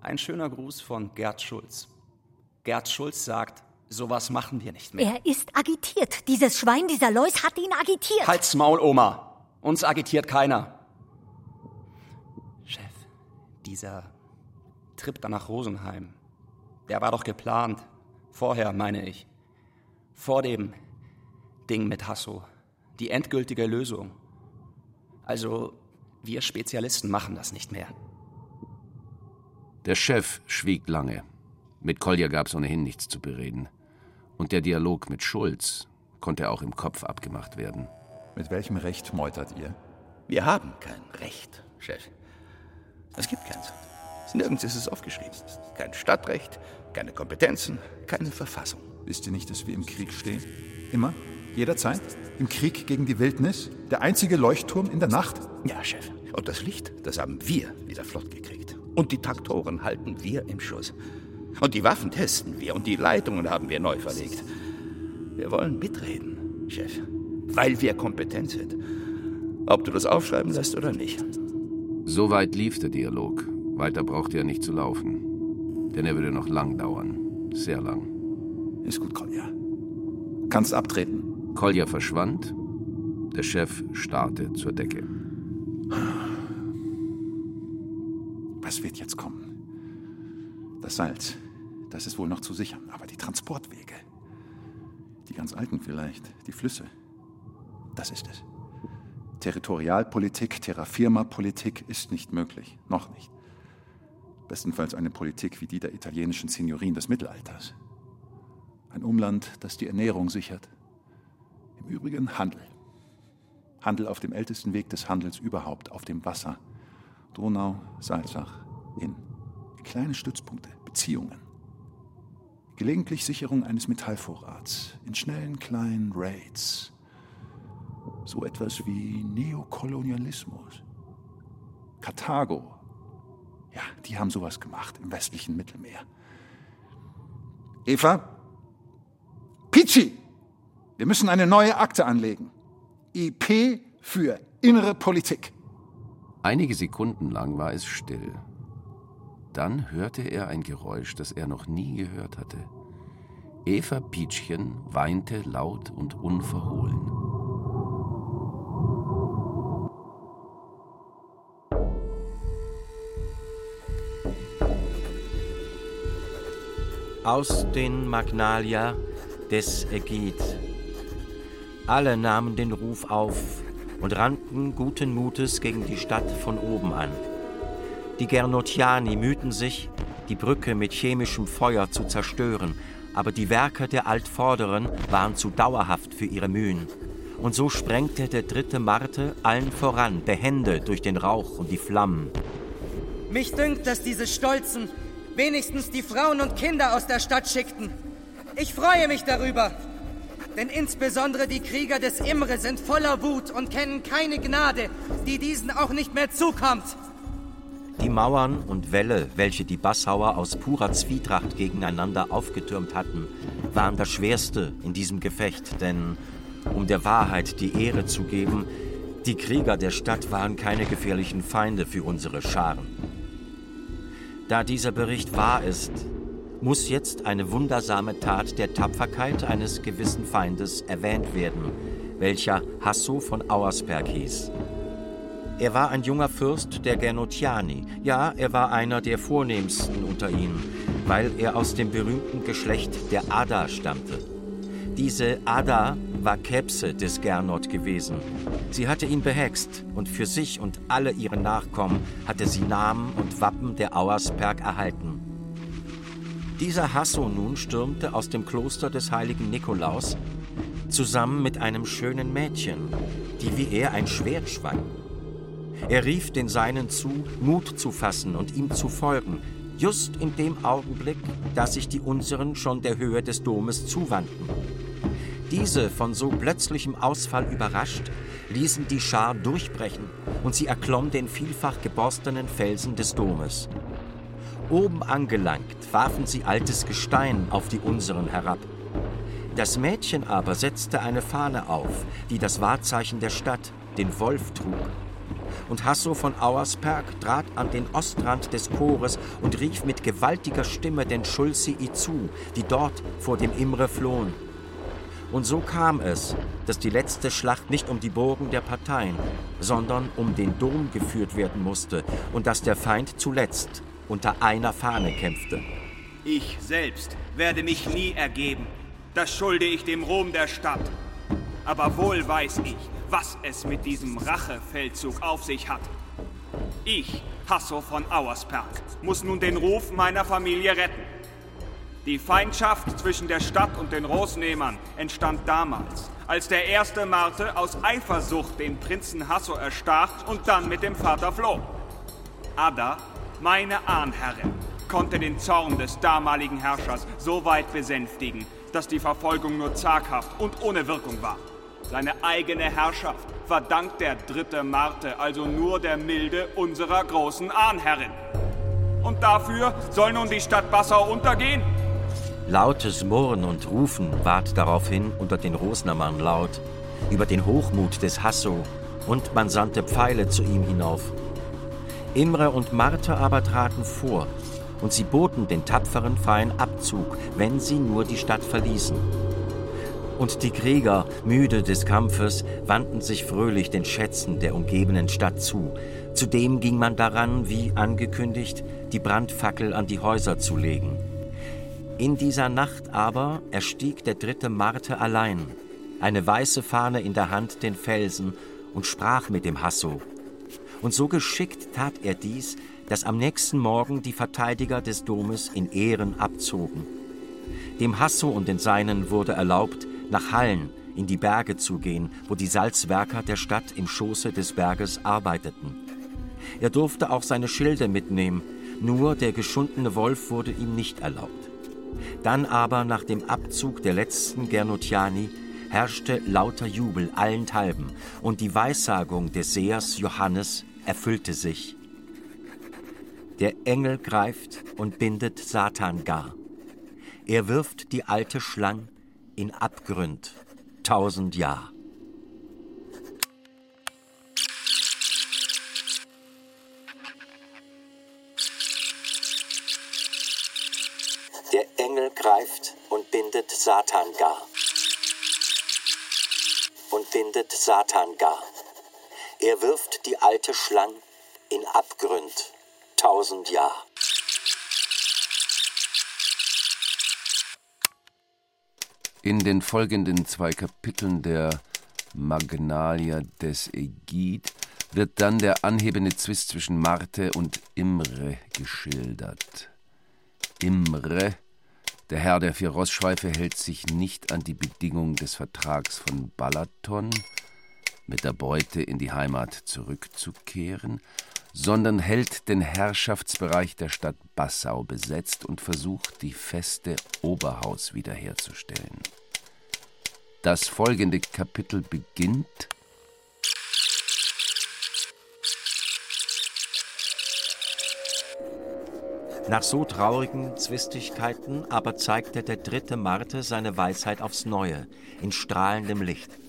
R: ein schöner Gruß von Gerd Schulz. Gerd Schulz sagt, sowas machen wir nicht mehr.
B: Er ist agitiert. Dieses Schwein, dieser Lois hat ihn agitiert.
R: Halt's Maul, Oma. Uns agitiert keiner. Chef, dieser Trip da nach Rosenheim, der war doch geplant. Vorher, meine ich. Vor dem Ding mit Hasso. Die endgültige Lösung. Also, wir Spezialisten machen das nicht mehr.
C: Der Chef schwieg lange. Mit Kolja gab es ohnehin nichts zu bereden. Und der Dialog mit Schulz konnte auch im Kopf abgemacht werden.
G: Mit welchem Recht meutert ihr?
D: Wir haben kein Recht, Chef. Es gibt keins. Nirgends ist es aufgeschrieben. Kein Stadtrecht, keine Kompetenzen, keine Verfassung.
G: Wisst ihr nicht, dass wir im Krieg stehen? Immer? Jederzeit? Im Krieg gegen die Wildnis? Der einzige Leuchtturm in der Nacht?
D: Ja, Chef. Und das Licht, das haben wir wieder flott gekriegt. Und die Traktoren halten wir im Schuss. Und die Waffen testen wir und die Leitungen haben wir neu verlegt. Wir wollen mitreden, Chef. Weil wir kompetent sind. Ob du das aufschreiben lässt oder nicht.
C: So weit lief der Dialog. Weiter brauchte er nicht zu laufen. Denn er würde noch lang dauern. Sehr lang.
G: Ist gut, Kolja. Kannst abtreten.
C: Kolja verschwand. Der Chef starrte zur Decke.
G: Was wird jetzt kommen? Das Salz, das ist wohl noch zu sichern. Aber die Transportwege, die ganz alten vielleicht, die Flüsse, das ist es. Territorialpolitik, Terrafirma-Politik ist nicht möglich. Noch nicht. Bestenfalls eine Politik wie die der italienischen Signorin des Mittelalters. Ein Umland, das die Ernährung sichert. Im Übrigen Handel. Handel auf dem ältesten Weg des Handels überhaupt, auf dem Wasser. Donau, Salzach, Inn. Kleine Stützpunkte, Beziehungen. Gelegentlich Sicherung eines Metallvorrats in schnellen kleinen Raids. So etwas wie Neokolonialismus. Karthago. Ja, die haben sowas gemacht im westlichen Mittelmeer. Eva? Pichi! Wir müssen eine neue Akte anlegen. IP für innere Politik.
C: Einige Sekunden lang war es still. Dann hörte er ein Geräusch, das er noch nie gehört hatte. Eva Pietschchen weinte laut und unverhohlen.
E: Aus den Magnalia des Ägid. Alle nahmen den Ruf auf und rannten guten Mutes gegen die Stadt von oben an. Die Gernotiani mühten sich, die Brücke mit chemischem Feuer zu zerstören, aber die Werke der Altvorderen waren zu dauerhaft für ihre Mühen. Und so sprengte der dritte Marte allen voran, behende durch den Rauch und die Flammen.
F: Mich dünkt, dass diese Stolzen wenigstens die Frauen und Kinder aus der Stadt schickten. Ich freue mich darüber. Denn insbesondere die Krieger des Imre sind voller Wut und kennen keine Gnade, die diesen auch nicht mehr zukommt.
E: Die Mauern und Wälle, welche die Bassauer aus purer Zwietracht gegeneinander aufgetürmt hatten, waren das Schwerste in diesem Gefecht, denn, um der Wahrheit die Ehre zu geben, die Krieger der Stadt waren keine gefährlichen Feinde für unsere Scharen. Da dieser Bericht wahr ist, muss jetzt eine wundersame Tat der Tapferkeit eines gewissen Feindes erwähnt werden, welcher Hasso von Auersberg hieß. Er war ein junger Fürst der Gernotiani, ja, er war einer der vornehmsten unter ihnen, weil er aus dem berühmten Geschlecht der Ada stammte. Diese Ada war Kepse des Gernot gewesen. Sie hatte ihn behext und für sich und alle ihre Nachkommen hatte sie Namen und Wappen der Auersberg erhalten. Dieser Hasso nun stürmte aus dem Kloster des heiligen Nikolaus zusammen mit einem schönen Mädchen, die wie er ein Schwert schwang. Er rief den Seinen zu, Mut zu fassen und ihm zu folgen, just in dem Augenblick, da sich die unseren schon der Höhe des Domes zuwandten. Diese, von so plötzlichem Ausfall überrascht, ließen die Schar durchbrechen und sie erklomm den vielfach geborstenen Felsen des Domes. Oben angelangt, warfen sie altes Gestein auf die unseren herab. Das Mädchen aber setzte eine Fahne auf, die das Wahrzeichen der Stadt, den Wolf, trug. Und Hasso von Auersperg trat an den Ostrand des Chores und rief mit gewaltiger Stimme den Schulzii zu, die dort vor dem Imre flohen. Und so kam es, dass die letzte Schlacht nicht um die Burgen der Parteien, sondern um den Dom geführt werden musste und dass der Feind zuletzt unter einer Fahne kämpfte.
S: Ich selbst werde mich nie ergeben. Das schulde ich dem Ruhm der Stadt. Aber wohl weiß ich, was es mit diesem Rachefeldzug auf sich hat. Ich, Hasso von Auersperg, muss nun den Ruf meiner Familie retten. Die Feindschaft zwischen der Stadt und den Rosnehmern entstand damals, als der erste Marte aus Eifersucht den Prinzen Hasso erstach und dann mit dem Vater floh. Ada, meine Ahnherrin, konnte den Zorn des damaligen Herrschers so weit besänftigen, dass die Verfolgung nur zaghaft und ohne Wirkung war. Seine eigene Herrschaft verdankt der dritte Marte also nur der Milde unserer großen Ahnherrin. Und dafür soll nun die Stadt Passau untergehen?
E: Lautes Murren und Rufen ward daraufhin unter den Rosnermann laut, über den Hochmut des Hasso, und man sandte Pfeile zu ihm hinauf. Imre und Martha aber traten vor, und sie boten den tapferen freien Abzug, wenn sie nur die Stadt verließen. Und die Krieger, müde des Kampfes, wandten sich fröhlich den Schätzen der umgebenden Stadt zu. Zudem ging man daran, wie angekündigt, die Brandfackel an die Häuser zu legen. In dieser Nacht aber erstieg der dritte Marte allein, eine weiße Fahne in der Hand den Felsen und sprach mit dem Hasso. Und so geschickt tat er dies, dass am nächsten Morgen die Verteidiger des Domes in Ehren abzogen. Dem Hasso und den Seinen wurde erlaubt, nach Hallen in die Berge zu gehen, wo die Salzwerker der Stadt im Schoße des Berges arbeiteten. Er durfte auch seine Schilde mitnehmen, nur der geschundene Wolf wurde ihm nicht erlaubt. Dann aber nach dem Abzug der letzten Gernotiani herrschte lauter Jubel allenthalben, und die Weissagung des Sehers Johannes erfüllte sich. Der Engel greift und bindet Satan gar. Er wirft die alte Schlang in Abgrund, tausend Jahr.
T: Der Engel greift und bindet Satan gar. Und bindet Satan gar. Er wirft die alte Schlang in Abgrund tausend Jahr.
C: In den folgenden zwei Kapiteln der Magnalia des Ägid wird dann der anhebende Zwist zwischen Marte und Imre geschildert. Imre, der Herr der vier Rossschweife, hält sich nicht an die Bedingung des Vertrags von Balaton, mit der Beute in die Heimat zurückzukehren, sondern hält den Herrschaftsbereich der Stadt Passau besetzt und versucht, die Feste Oberhaus wiederherzustellen. Das folgende Kapitel beginnt
E: Nach so traurigen Zwistigkeiten aber zeigte der dritte Marte seine Weisheit aufs Neue, in strahlendem Licht.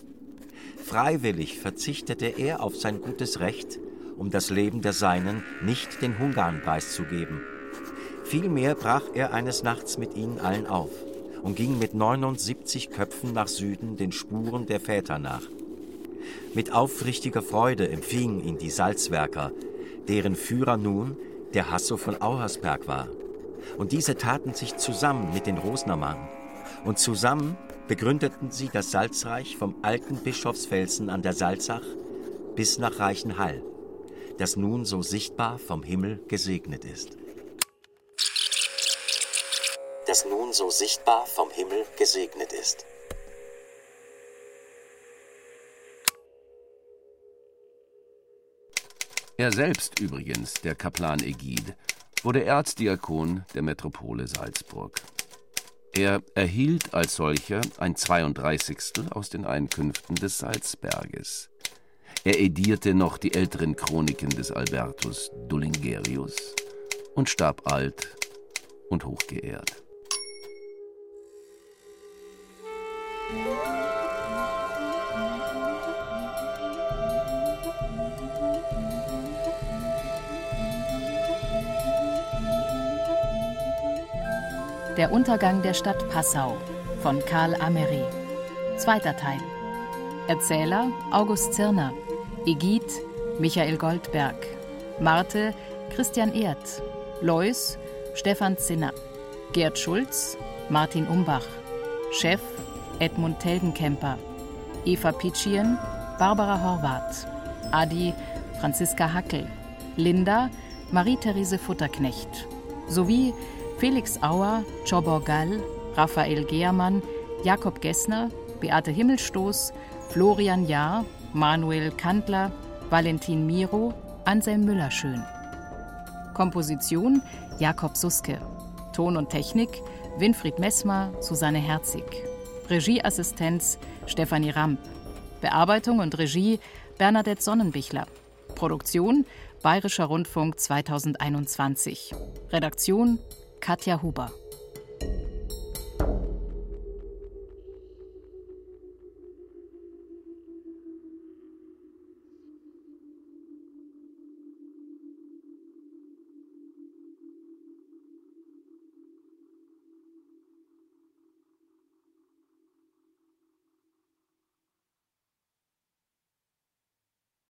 E: Freiwillig verzichtete er auf sein gutes Recht, um das Leben der Seinen nicht den Hungern preiszugeben. Vielmehr brach er eines Nachts mit ihnen allen auf und ging mit 79 Köpfen nach Süden den Spuren der Väter nach. Mit aufrichtiger Freude empfingen ihn die Salzwerker, deren Führer nun der Hasso von Auersberg war. Und diese taten sich zusammen mit den Rosnermann. Und zusammen begründeten sie das Salzreich vom alten Bischofsfelsen an der Salzach bis nach Reichenhall das nun so sichtbar vom Himmel gesegnet ist.
T: Das nun so sichtbar vom Himmel gesegnet ist.
C: Er selbst übrigens, der Kaplan Egid, wurde Erzdiakon der Metropole Salzburg. Er erhielt als solcher ein 32. aus den Einkünften des Salzberges. Er edierte noch die älteren Chroniken des Albertus Dullingerius und starb alt und hochgeehrt.
A: Der Untergang der Stadt Passau von Karl Amery. Zweiter Teil. Erzähler August Zirner. Egid Michael Goldberg, Marte Christian Erd, Lois Stefan Zinner, Gerd Schulz Martin Umbach, Chef Edmund Teldenkemper, Eva Pitschien Barbara Horvath, Adi Franziska Hackel, Linda Marie-Therese Futterknecht sowie Felix Auer, Czobor Gall, Raphael Gehrmann, Jakob Gessner, Beate Himmelstoß, Florian Jahr, Manuel Kandler, Valentin Miro, Anselm Müllerschön. Komposition Jakob Suske. Ton und Technik Winfried Messmer, Susanne Herzig. Regieassistenz Stefanie Ramp. Bearbeitung und Regie Bernadette Sonnenbichler. Produktion Bayerischer Rundfunk 2021. Redaktion Katja Huber.